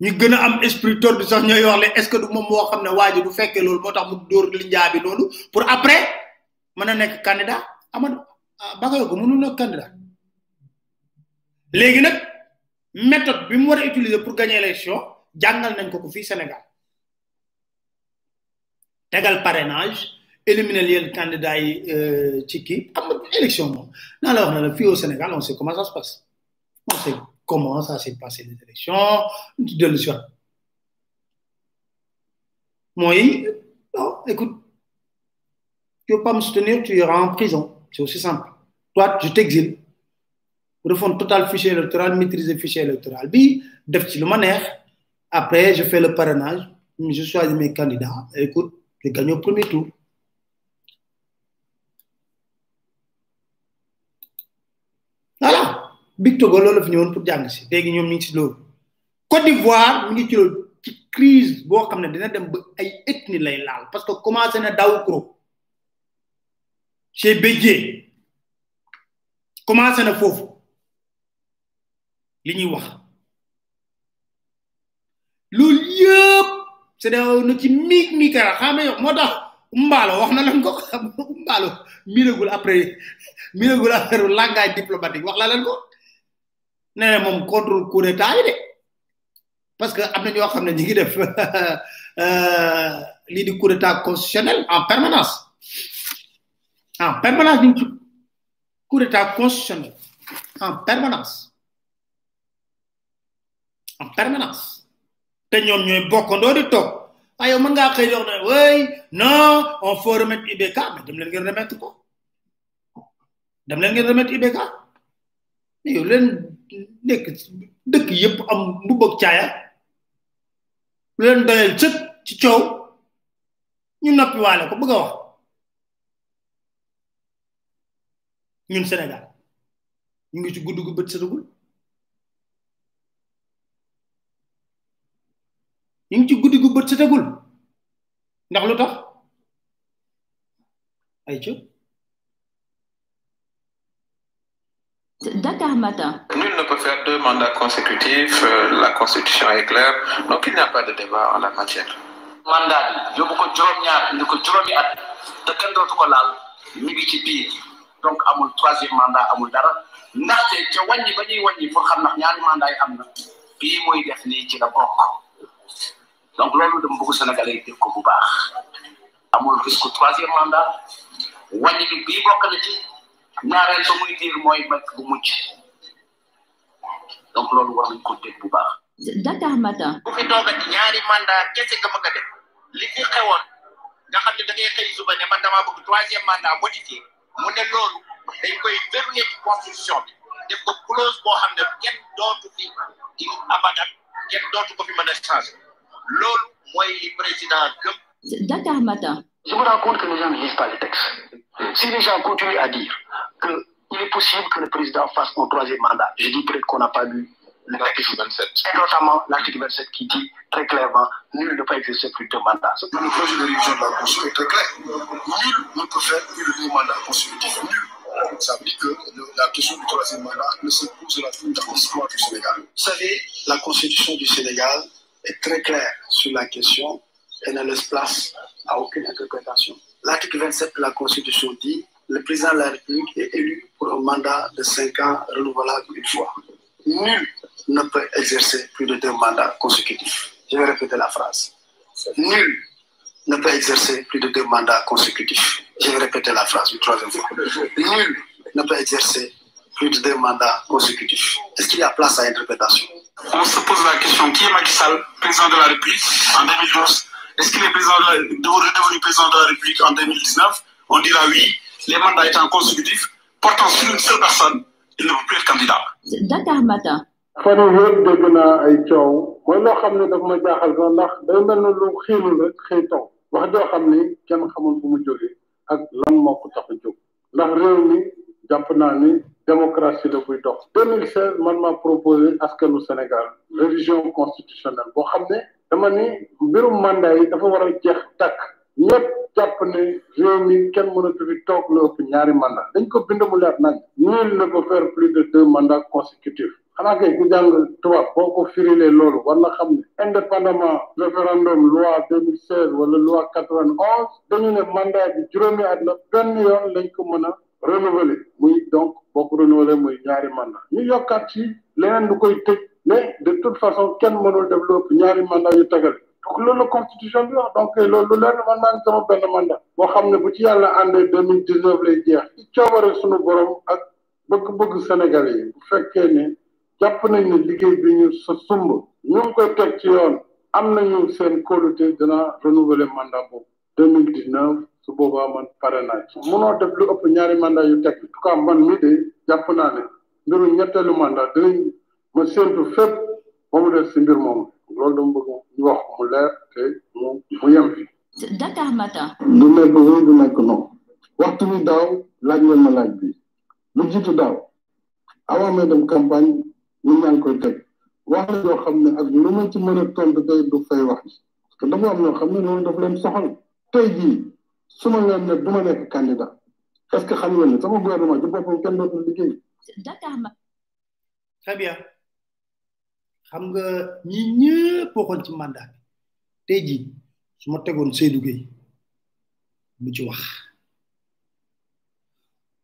ñu gën a am esprit sax est ce que du moom moo xam ne waa ji du fekkee loolu moo mu pour après candidat amadou nekk candidat. Méthode bi utiliser pour gagner élection jàngal nañ ko ko sénégal. Parrainage éliminer les candidats yi ci kii. Am élection au Sénégal on sait comment ça se passe. On sait comment ça s'est passé les élections de le moi non écoute tu veux pas me soutenir tu iras en prison. C'est aussi simple. Toi je t'exile. Refonte total fichier électoral maîtriser fichier électoral bi neex. Après je fais le parrainage. Je choisis mes candidats. Écoute je gagne au premier tour big togo loolu la fi ñëwoon pour jàng si. Léegi ñoom ñu ngi si loolu. Côte d'ivoire mi ngi ci loolu. Ci crise boo xam ne dina dem ba ay ethnie lay laal parce que commencé na daw kro chez bédier commencé na foofu. Li ñuy wax. Loolu yëpp c'est na ci miig mi kara xame yow moo tax mbaalo wax na leen ko. Xam mbaalo miragul après miragul affaire langage diplomatique. Wax la leen ko nee moom contre coup d'état yi de. Parce que am na ñoo xam ne ñu ngi def lii di coup d'état constitutionnel en permanence. En permanence ñu ci coup d'état constitutionnel. En permanence. En permanence. Te ñoom ñooy bokkandoo di toog. Ah yow mën ngaa xëy wax ne oui non on faut remettre IBK mais dem leen ngeen remettre ko. Dem leen ngeen remettre IBK mais yow leen nekk dëkk yëpp am mbubb ak caaya lu leen doyal sëg ci coow ñu noppi waale ko bëgg a wax ñun Sénégal ñu ngi ci gudd gu bët setagul ñu ngi ci guddi gu bët setagul ndax lu tax ay ci Dakar Matin. Nul ne peut faire deux mandats consécutifs, euh, la Constitution est claire, donc il n'y a pas de débat en la matière. mandat bi yóbbu ko juróom-ñaar indi ko juróomi at te kenn dootu ko laal mi ngi ci biir. Donc amul troisième mandat amul dara. Ndaxte ca wàññi ba ñuy wàññi pour xam ndax ñaari mandat yi am na bii muy def nii ci la bokk. Donc loolu dama bëgg Sénégalais yi dégg ko bu baax. Amul risque troisième mandat. Wàññi bi bii bokk na ci ñaareel ba muy diir mooy bakk bu mujj donc loolu war nañ ko dégg bu baax. Dakar Matin. bu fi toogati ñaari mandat kese nga bëgg a def li fi xewoon nga xam ne da ngay xëy suba ne man damaa bëgg troisième mandat modifié mu ne loolu dañ koy verrouillé ci constitution bi def ko clause boo xam ne kenn dootu fi di abadan kenn dootu ko fi mën a changé loolu mooy li président gëm. Dakar Matin. Je me rends compte que les gens ne lisent pas les textes. Si les gens continuent à dire qu'il est possible que le président fasse un troisième mandat, je dis peut-être qu'on n'a pas lu le L'article 27. et notamment l'article 27 qui dit très clairement nul ne peut exercer plus de mandat. Le projet de révision de la Constitution est très clair. Nul ne peut faire plus de deux mandats consécutifs. Nul. Ça veut dire que le- la question du troisième mandat ne se posera plus dans l'histoire du Sénégal. Vous savez, la Constitution du Sénégal est très claire sur la question et ne laisse place à aucune interprétation. L'article 27 de la Constitution dit le président de la République est élu pour un mandat de cinq ans renouvelable une fois. Nul ne peut exercer plus de deux mandats consécutifs. Je vais répéter la phrase. Nul ne peut exercer plus de deux mandats consécutifs. Je vais répéter la phrase une troisième fois. Nul ne peut exercer plus de deux mandats consécutifs. Est-ce qu'il y a place à interprétation on se pose la question qui est Macky président de la République en 2012 Est-ce qu'il est président de la, redevenu président de la République en 2019 On dira oui. Les mandats étant consécutifs, portant sur une seule personne, il ne peut plus être candidat. Dakar Matin. fan yëpp dégg naa ay coow mooy loo xam ne daf ma jaaxal sax ndax day mel ne lu xiinul rek xëy taw wax joo xam ni kenn xamul fu mu jógee ak lan moo ko tax a jóg ndax réew mi jàpp naa ni démocratie la buy dox 2016 man maa proposé askanu Sénégal révision constitutionnelle boo xam ne dama ni mbirum mandat yi dafa war a jeex tàkk ñëpp jàpp ne réew mi kenn mënatu fi toog lu ëpp ñaari mandat. dañ ko bind mu leer nañ. nul ne peut faire plus de deux mandats consécutifs. xanaa kay ku jàng tubaab boo ko firilee loolu war na xam ne indépendamment référendum loi 2016 wala loi 91 dañu ne mandat bi juróomi at la benn yoon lañ ko mën a renouveler. muy donc boo ko renouveler muy ñaari mandat. ñu yokkaat ci leneen lu koy tëj. Mais de toute façon kenn mënul def mandat yu donc la constitution donc loolu mandat. Boo xam ne bu ci yàlla àndee deux mille dix neuf lay jeex. Ci borom ak bëgg-bëgg yi bu fekkee ne jàpp nañ ne liggéey bi ñu sa sumb ñu mandat boobu. deux mille dix neuf su boobaa man pare naa ci. Munoo def mandat yu teg. En de mandat dinañ ma séntu fépp ba mu des si mbir moomu. Loolu dama bëgg ñu wax mu leer te mu mu yem fi. Dakar Matin. du nekk oui du nekk non waxtu bi daaw laaj ngeen ma laaj bi. Lu jiitu daaw avant may dem campagne ñu ñaa ngi koy teg. Wax la yoo xam ne ak lu ma ci mën a tontu tey du fay wax ji. Parce que dafa am ñoo xam ne loolu daf leen soxal. Tey jii su ma leen ne du ma nekk candidat est-ce que xam ngeen ne sama gouvernement ci boppam kenn dootul liggéey? Dakar Matin. très bien xam nga ñi ñëpp ci mandat bi. Tey jii su ma tegoon Seydou Gueye bu ci wax.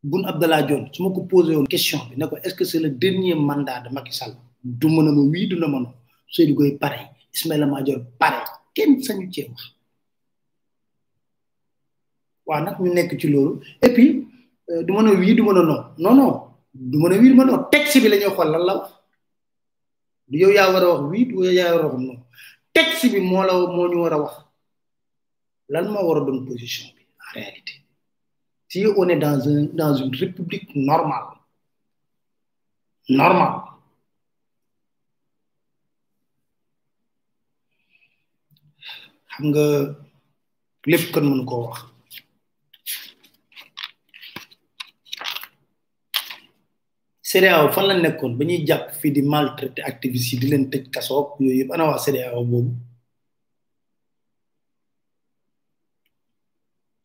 Boun Abdallah Dionne su ma ko posé woon question bi ne ko est-ce que c'est le dernier mandat de Macky Sall? Du mën a ma wii du na ma non. Seydou Gueye pareil Ismaïla Madior pareil kenn sañu cee wax. Nag ñu nekk ci loolu. Et puis du mën a wii du mën a non. Non non. Du mën wii du mën a non. Bi la xool lan du yow a wii du yow yaa war a wax non texte bi moo la position en réalité? Si on est dans un dans une république normale normale. Xam nga lépp kan mënu koo CEDEAO fan la nekkoon ba ñuy jàpp fii di maltraité yi di leen tëj yooyu ana waa boobu?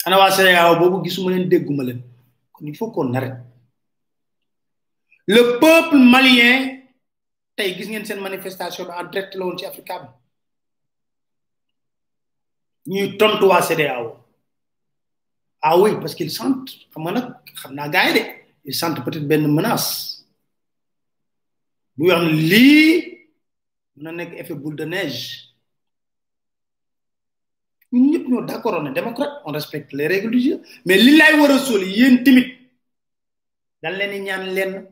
Ana waa il faut qu'on arrête. Le peuple malien tey gis ngeen seen manifestation bi en direct la woon ci Africa bi. Ñuy tontu waa ah oui parce qu'ils sentent xam nga nag xam naa gars ils sentent peut-être benn menace. Bu wax ne lii mën na nekk effet boule de neige. Ñun ñëpp ñoo d'accord on est démocrate on respecte les règles du jeu. Mais li lay war a soli yéen tamit dañ leen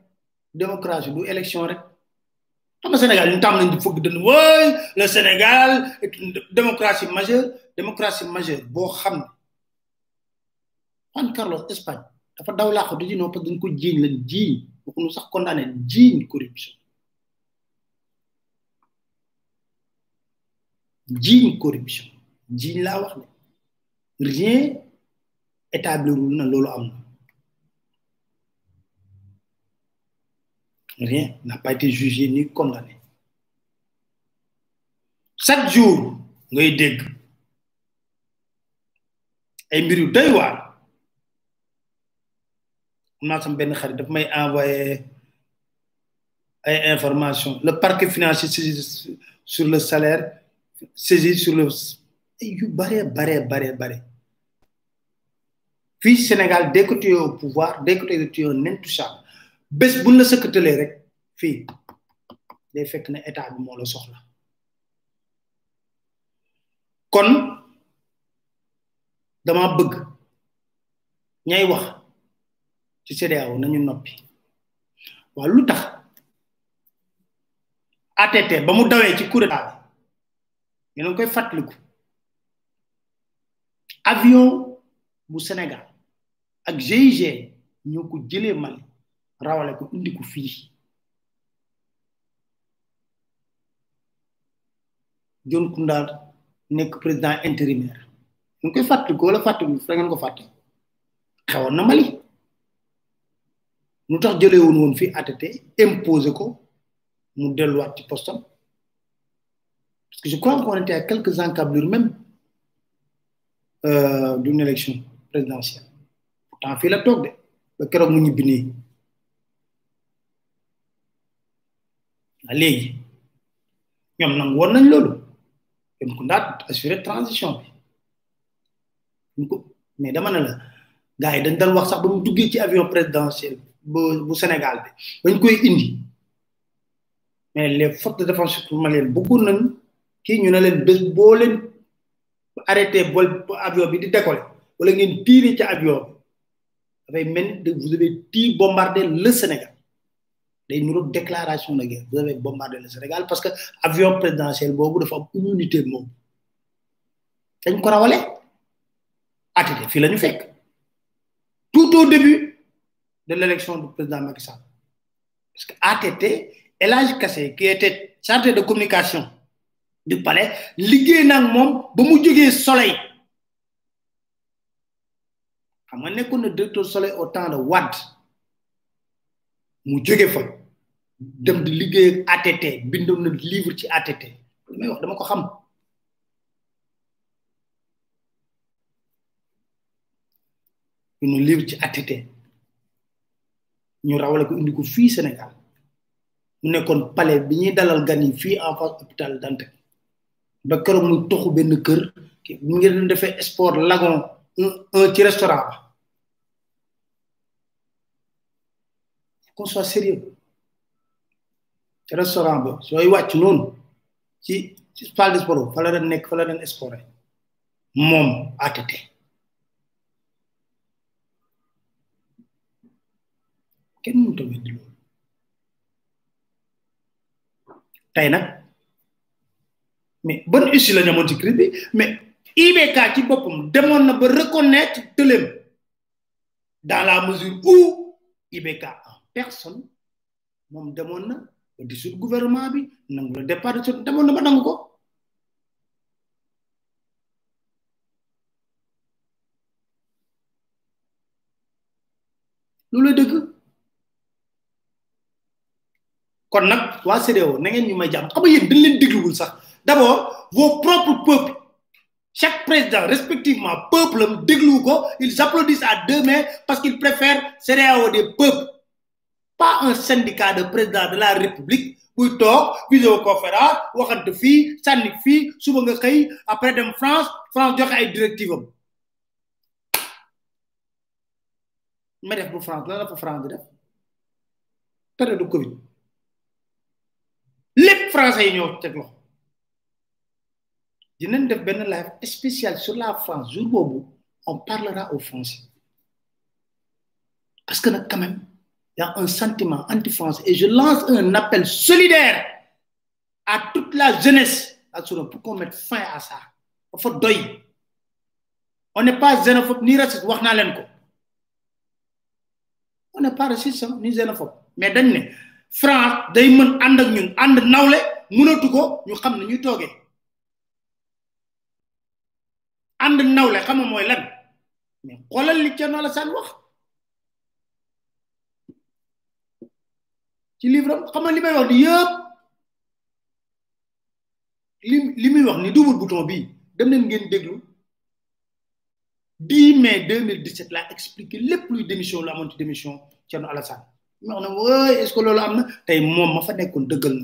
démocratie du élection rek. Sénégal ñu tam nañ le Sénégal est une démocratie majeure démocratie majeure. Juan Carlos Espagne dafa daw que dañ ko lañ condamné corruption. Jiiñ corruption. Jiiñ laa wax ne rien établirul na. Rien n'a pas été jugé ni condamné. Chaque jour ngay dégg ay mbir yu doy waar am naa sama benn xarit daf may le parquet financier sur le salaire sur le yu bare bare bare bare. Sénégal dès que tu es au pouvoir dès que tu es un intouchable buñ la sëkkatalee rek day fekk ne état bi la soxla. Kon dama bëgg ñay ci CEDEAO nañu noppi. Waaw lu tax? ATT ba mu dawee ci coup d'état bi. Yéen a ngi koy fàttaliku. Avion bu Sénégal ak GIGN ñoo ko jëlee Mali rawale ko indi ko fii. John Koundar nekk président intérimaire. Ñu ngi koy fàttaliku wala fàttaliku fa ngeen ko fàtte. Xewoon na Mali. Lu tax jëlee woon fii ATT imposé ko mu delluwaat ci postam. Parce que je crois qu'on était à quelques encablures même euh, d'une élection présidentielle. Pourtant fii la toog de ba keroog mu ñibbi nii. Léegi ñoom nag woon nañ loolu. Kon ku ndaat assurer transition bi. Ko mais dama ne la gars yi dañ dal wax sax ba mu duggee ci avion présidentiel bu Sénégal bi. Les forces de défense nañ ñu ne leen bés boo leen arrêté avion bi di avion vous avez bombardé le Sénégal. De vous avez bombardé le Sénégal parce que avion présidentiel boobu dafa am immunité moom. Dañ ko tout au début de l'élection du président Macky parce que ATT El Hadj Kassé qui était chargé de communication du palais liggéey nag moom ba mu jógee soleil. Xam nga nekkoon na directeur soleil au temps de Wade. Mu fa dem ATT livre ci ATT dama ko xam. Livre ñu rawale ko indi ko fii Sénégal. Mu nekkoon palais bi ñuy dalal gan yi fii en face hôpital Dantec. Ba keroog muy toxu benn kër mu ngi sport lagon un ci restaurant ba. Qu'on soit ci restaurant ba sooy wàcc noonu ci ci salle de sport fa la nekk fa la doon sporté moom ATT mais bonne issue la ñu ci crise bi mais IBK ci boppam demoon na ba reconnaître tëlem dans la mesure où IBK en personne moom demoon na ba dissoudre gouvernement bi nangu la départ de demoon kon nag waa CEDEAO na ngeen ñu may jàmm. Xam nga dañ leen dégluwul sax. D'abord vos propres peuples. Chaque président respectivement peuple am ko ils applaudissent à deux mains parce qu'ils préfèrent CEDEAO des peuples. Pas un syndicat de président de la république buy toog visioconférence waxante fii sànni fii suba nga xëy après dem France France joxe ay directive am. Ma def bu France lan la fa France di def? Période de Covid français yi ñoo teg loxo. Dinañ def benn live spécial sur la France. Jour boobu on parlera aux Français. Parce que nag quand même y a un sentiment anti-français et je lance un appel solidaire à toute la jeunesse. Pour qu'on mette fin à ça dafa doy. On n'est pas xénophobe ni raciste wax naa on n'est pas raciste ni xénophobe. Mais dañ ne France day mën ànd ak ñun ànd nawle mënatu ko ñu xam ne ñuy toogee ànd nawle xam mooy lan? Mais xoolal li Thierno Alassane wax. Ci livre xam nga li may wax ni yëpp li li muy wax ni double bouton bii dem leen ngeen déglu. 10 mai 2017 laa expliqué lépp luy démission lu amoon ci démission Thierno Alassane. Ne wooy est ce que loolu am na? Tey moom ma fa nekkoon dëggal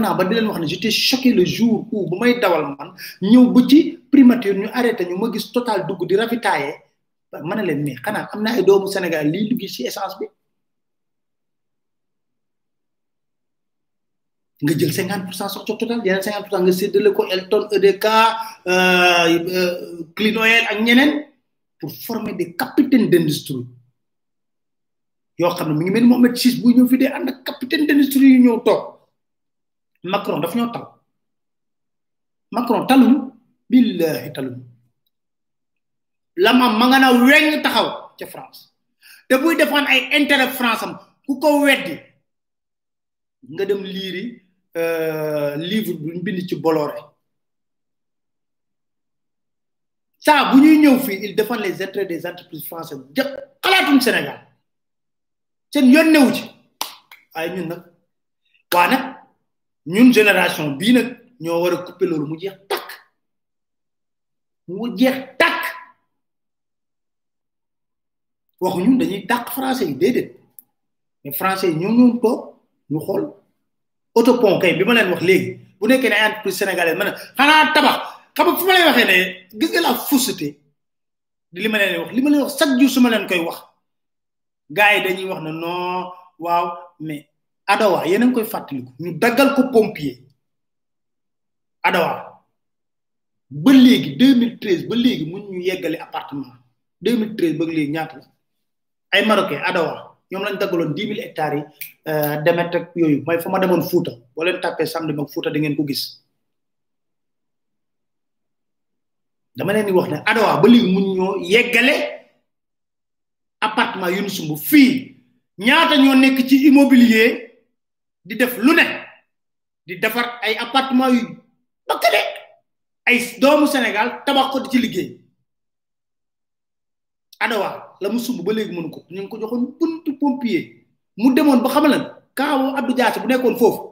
na ba di leen wax ne j'étais choqué le jour où bu may dawal man ñëw ba ci primature ñu arrêté ñu ma gis total dugg di ravitailler. Ma ne leen mais xanaa am na ay doomu Sénégal lii dugg ci essence bi? Nga jël cinquante pour cent sox ca total yeneen cinquante pour cent nga séddale ko Elton EDK Clean Oil ak ñeneen pour former des capitaines d'industrie yoo xam ne mu ngi mel ni Mohamed Sis bu ñëw fi dee ànd ak capitaine d'industrie yu ñëw toog. Macron daf ñoo tal. Macron taluñu billahi taluñu la ma nga taxaw ca France. Te buy defaan ay intérêt France am ku ko weddi nga dem liiri livre bu ñu bind ci Bolloré. Saa bu ñuy ñëw fii il défend les intérêts des entreprises françaises. Jë xalaatuñ Sénégal. Seen yoon newu ci. waaye ñun nag waa nag ñun génération bii nag ñoo war a couper loolu mu jeex takk. mu jeex takk. waxuñu dañuy tàkk français yi déedéet. mais français yi ñoo ñoom toog ñu xool. autopont kay bi ma leen wax léegi bu nekkee ne ay entreprise sénégalaise ma ne xanaa tabax. xam nga fu ma lay waxee ne gis nga la fausseté. di li ma leen wax li ma wax chaque jour su ma leen koy wax gars yi dañuy wax ne non waaw mais adawa yéen a ngi koy fàttaliku ñu daggal ko pompier. Adawa ba léegi 2013 ba léegi mun ñu yeggale appartement. 2013 ba léegi ñaata la? Ay marocain adawa ñoom lañ daggaloon 10 000 hectares yi demet ak yooyu. Mooy fa ma demoon Fuuta. Boo leen tàppee samedi mag Fuuta di ngeen ko gis. Dama leen di wax ne adawa ba léegi mun ñoo yeggale appartement yu ñu sumb fii ñaata ñoo nekk ci immobilier di def lu ne di defar ay appartement yu bakkade ay doomu Sénégal tabax ko di ci liggéey. Adawa la mu sumb ba léegi mënu ko. Ñu ko joxoon buntu pompier. Mu demoon ba xamal lan kaawo Abdou Diassé bu nekkoon foofu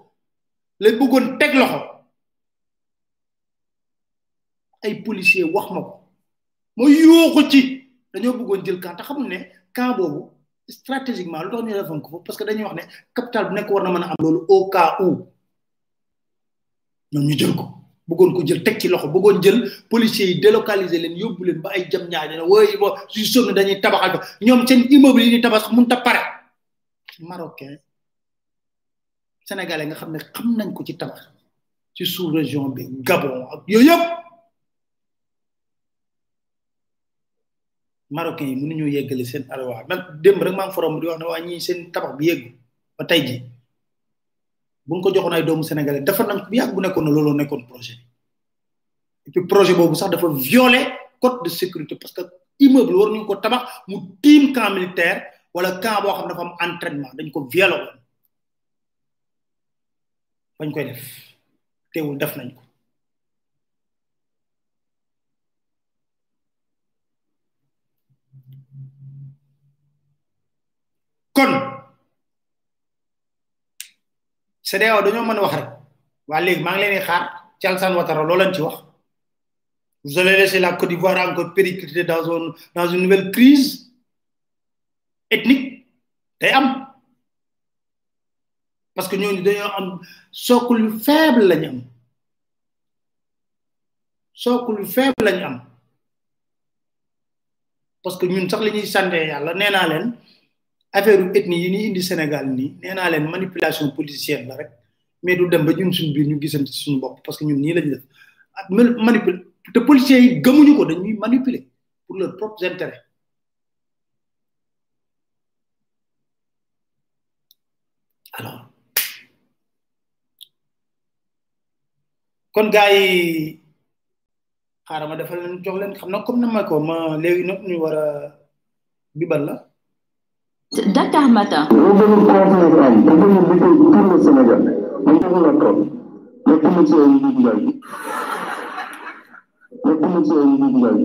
la bëggoon teg loxo. Ay policier wax ma ko. Ma yuuxu ci dañoo bëggoon jël camp te xamul ne camp boobu stratégiquement lu tax ñu defoon ko foofu parce que dañuy wax ne capital bu nekk war na mën a am loolu au cas où ñu jël ko. bëggoon ko jël teg ci loxo bëggoon jël policiers yi délocaliser leen yóbbu leen ba ay jam ñaar ne wooy bo su sonn dañuy tabaxal ko ñoom seen immeuble yi ñuy tabax mun ta pare. Marocain sénégalais nga xam ne xam nañ ko ci tabax ci sous région bi gabon yooyu yëpp. Marocain yi mënuñu yeggale seen arawa nag démb rek maa ngi forom di wax ne waa ñii seen tabax bi yeggu ba tey ji buñ ko joxoon ay doomu sénégalais dafa nañ bu yàgg bu nekkoon na looloo nekkoon projet projet boobu sax dafa violer code de sécurité parce que immeuble war ñu ko tabax mu tiim camp militaire wala camp boo xam dafa am entraînement dañ ko violer bañ koy def. Teewul def nañ ko. Kon. CEDEAO dañoo mën wax rek. Waa léegi maa ngi leen di vous allez laisser la Côte d'Ivoire encore péricliter dans une dans une nouvelle crise ethnique. Am. Parce que ñooñu dañoo am socle faible lañu am. Faible lañu parce que ñun sax li ñuy sante yàlla nee naa leen affaire ethnie yi ni indi Sénégal nii nee naa leen manipulation politicienne la rek mais du dem ba ñun suñu biir ñu gisante suñu bopp parce que ñun nii lañu def. Manipule te policiers yi gëmuñu ko dañuy manipuler pour leurs propres intérêts. Alors. Kon gars yi xaaral defal leen jox leen xam na comme na ma ko ma léegi nag ñu war bibal la. Dakar matin. ñu ñu ñu tout le Sénégal. Ñu la ñu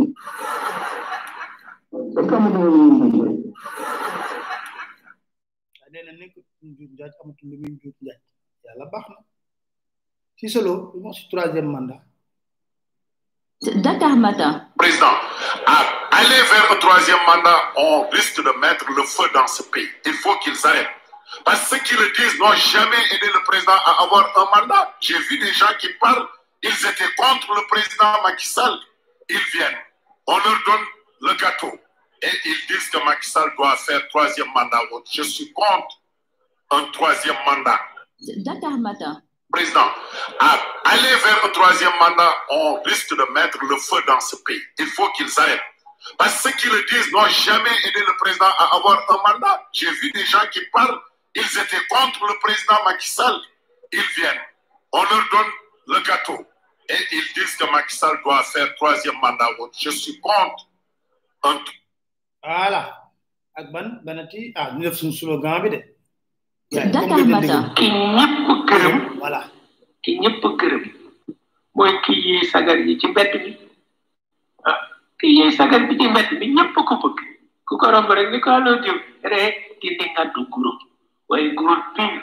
si solo ñu si troisième mandat. Dakar Matin. Président, à aller vers un troisième mandat, on risque de mettre le feu dans ce pays. Il faut qu'ils arrêtent. Parce que ceux qui le disent n'ont jamais aidé le président à avoir un mandat. J'ai vu des gens qui parlent, ils étaient contre le président Macky Sall. Ils viennent, on leur donne le gâteau. Et ils disent que Macky Sall doit faire troisième mandat. Je suis contre un troisième mandat. Dakar Matin. Président, à aller vers un troisième mandat, on risque de mettre le feu dans ce pays. Il faut qu'ils arrêtent. Parce que ceux qui le disent n'ont jamais aidé le président à avoir un mandat. J'ai vu des gens qui parlent, ils étaient contre le président Macky Sall. Ils viennent, on leur donne le gâteau. Et ils disent que Macky Sall doit faire troisième mandat. Je suis contre un voilà ak ban banati ah def suñu slogan Dakar Matin. ki ñëpp gërëm voilà ki gërëm ki yi sagar yi ci mbedd bi ah ki yi sagar bi ci mbedd bi ñëpp ko bëgg ku ko romb rek ni ko aloo diw rek di di nga du guro waaye góor pire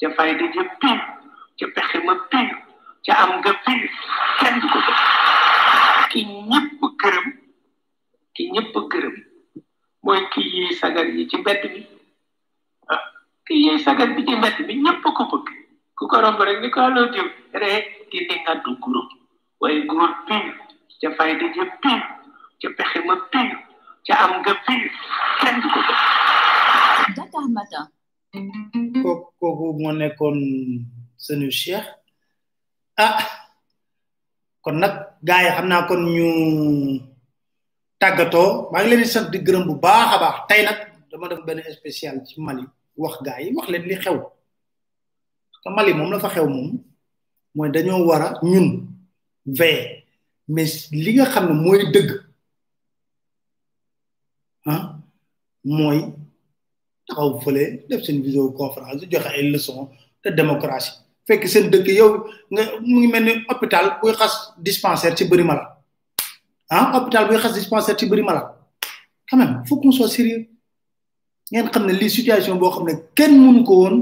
ca fayda ja pire ca pexe ma pire ca am nga pire kenn du ko bëgg ki ñëpp gërëm ki ñëpp gërëm mooy ki yi sagar yi ci mbedd bi ki yi sagar bi ci mbedd bi ñëpp ko bëgg ku ko romb rek ni ko diw rek di di nga du guro waaye góor pire ca fayda ja pire ca pexe ma ca am nga kenn du ko bëgg Dakar Matin. kooku kooku moo nekkoon senu cheikh ah kon nag gars yi xam naa kon ñu tàggatoo maa ngi leen di sant di gërëm bu baax a baax tey nag dama def benn spécial ci Mali wax gaa yi wax leen li xew. Parce Mali moom la fa xew moom mooy dañoo war a ñun veiller. Mais li nga xam ne mooy dëgg ah mooy taxaw fële def seen vidéo conférence joxe ay leçon de démocratie. Fekk seen dëkk yow nga mu ngi mel ni hôpital buy xas dispensaire ci bëri malade ah hôpital buy xas dispensaire ci bëri malade quand même faut qu'on sérieux. Ngeen xam ne lii situation boo xam ne kenn mënu ko woon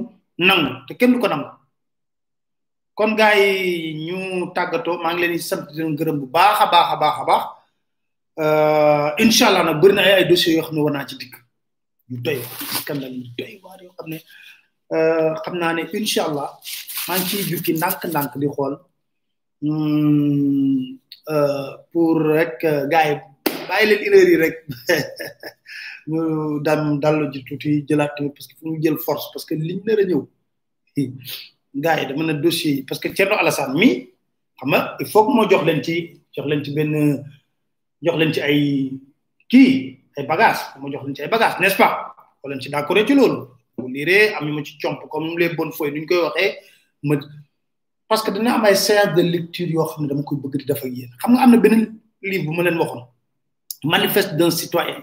nangu te kenn du ko nangu. Kon gars yi ñu tàggatoo maa ngi leen di sant di leen bu baax a baax a baax a baax. Incha allah nag bëri na ay ay dossiers yoo xam ne war naa ci dikk. Yu doy scandale yu doy waar xam ne xam naa ne incha allah maa ngi ciy jukki ndànk-ndànk di xool. Pour rek gars yi leen yi rek. ñu dam dallu ji tuuti jëlaat tamit parce que fu ñu jël force parce que liñ nar a ñëw. Gars yi dama ne dossier yi parce que Thierno Alassane mi xam nga il faut moo jox leen ci jox leen ci benn jox leen ci ay kii ay bagage moo jox leen ci ay bagage n'est-ce pas? Ko leen ci d'accord loolu. Am ñu ma ci comp comme les bonnes fois nuñ koy waxee. Ma parce que dina am ay séance de lecture yoo xam ne dama koy bëgg di def ak yéen. Xam nga am na beneen livre bu ma leen waxoon. Manifeste d'un citoyen.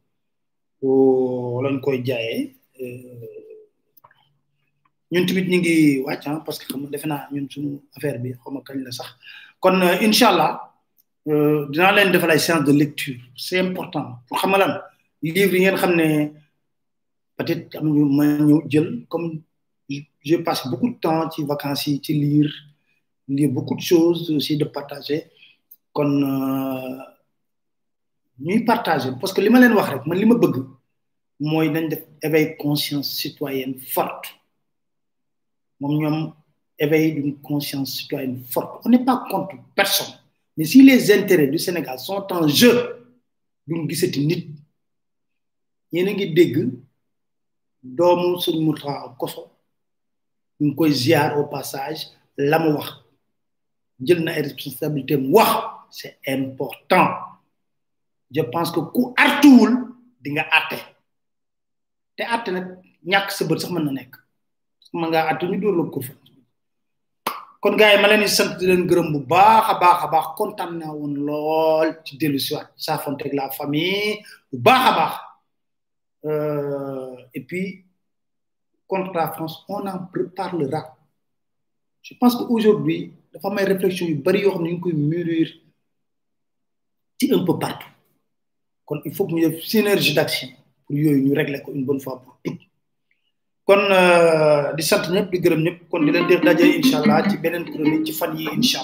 lañ koy jaayee ñun tamit ñu ngi wàcc parce que xam defe naa ñun suñu affaire bi xaw ma defal ay séance de lecture. C'est important. Pour xam ñu jël comme je passe beaucoup de temps ci vacances lire lire beaucoup de choses aussi de partager ñuy partager parce que li ma leen wax rek man li ma bëgg mooy conscience citoyenne forte. Moom ñoom éveil d'une conscience citoyenne forte. On n'est pas contre personne mais si les intérêts du Sénégal sont en jeu duñ gisati nit. Yéen a ngi dégg doomu sëñ Mourtada Koso ñu ngi koy ziar au passage la mu wax. Jël na responsabilité mu c'est important je pense que ku artuwul di nga te àtte nag ñàkk sa sax mën na nekk. Ma ngaa àtte ñu dóor la ko fa kon a baax et puis contre la France on en reparlera. Je pense que aujourd'hui dafa may réflexion yu bari yoo xam ñu koy un peu partout kon il faut que ñu def synergie d'action pour yooyu ñu régler ko une bonne fois pour toutes. Kon di sant ñëpp di gërëm ñëpp. Kon di leen def daje incha allah ci beneen chronique ci fan yi incha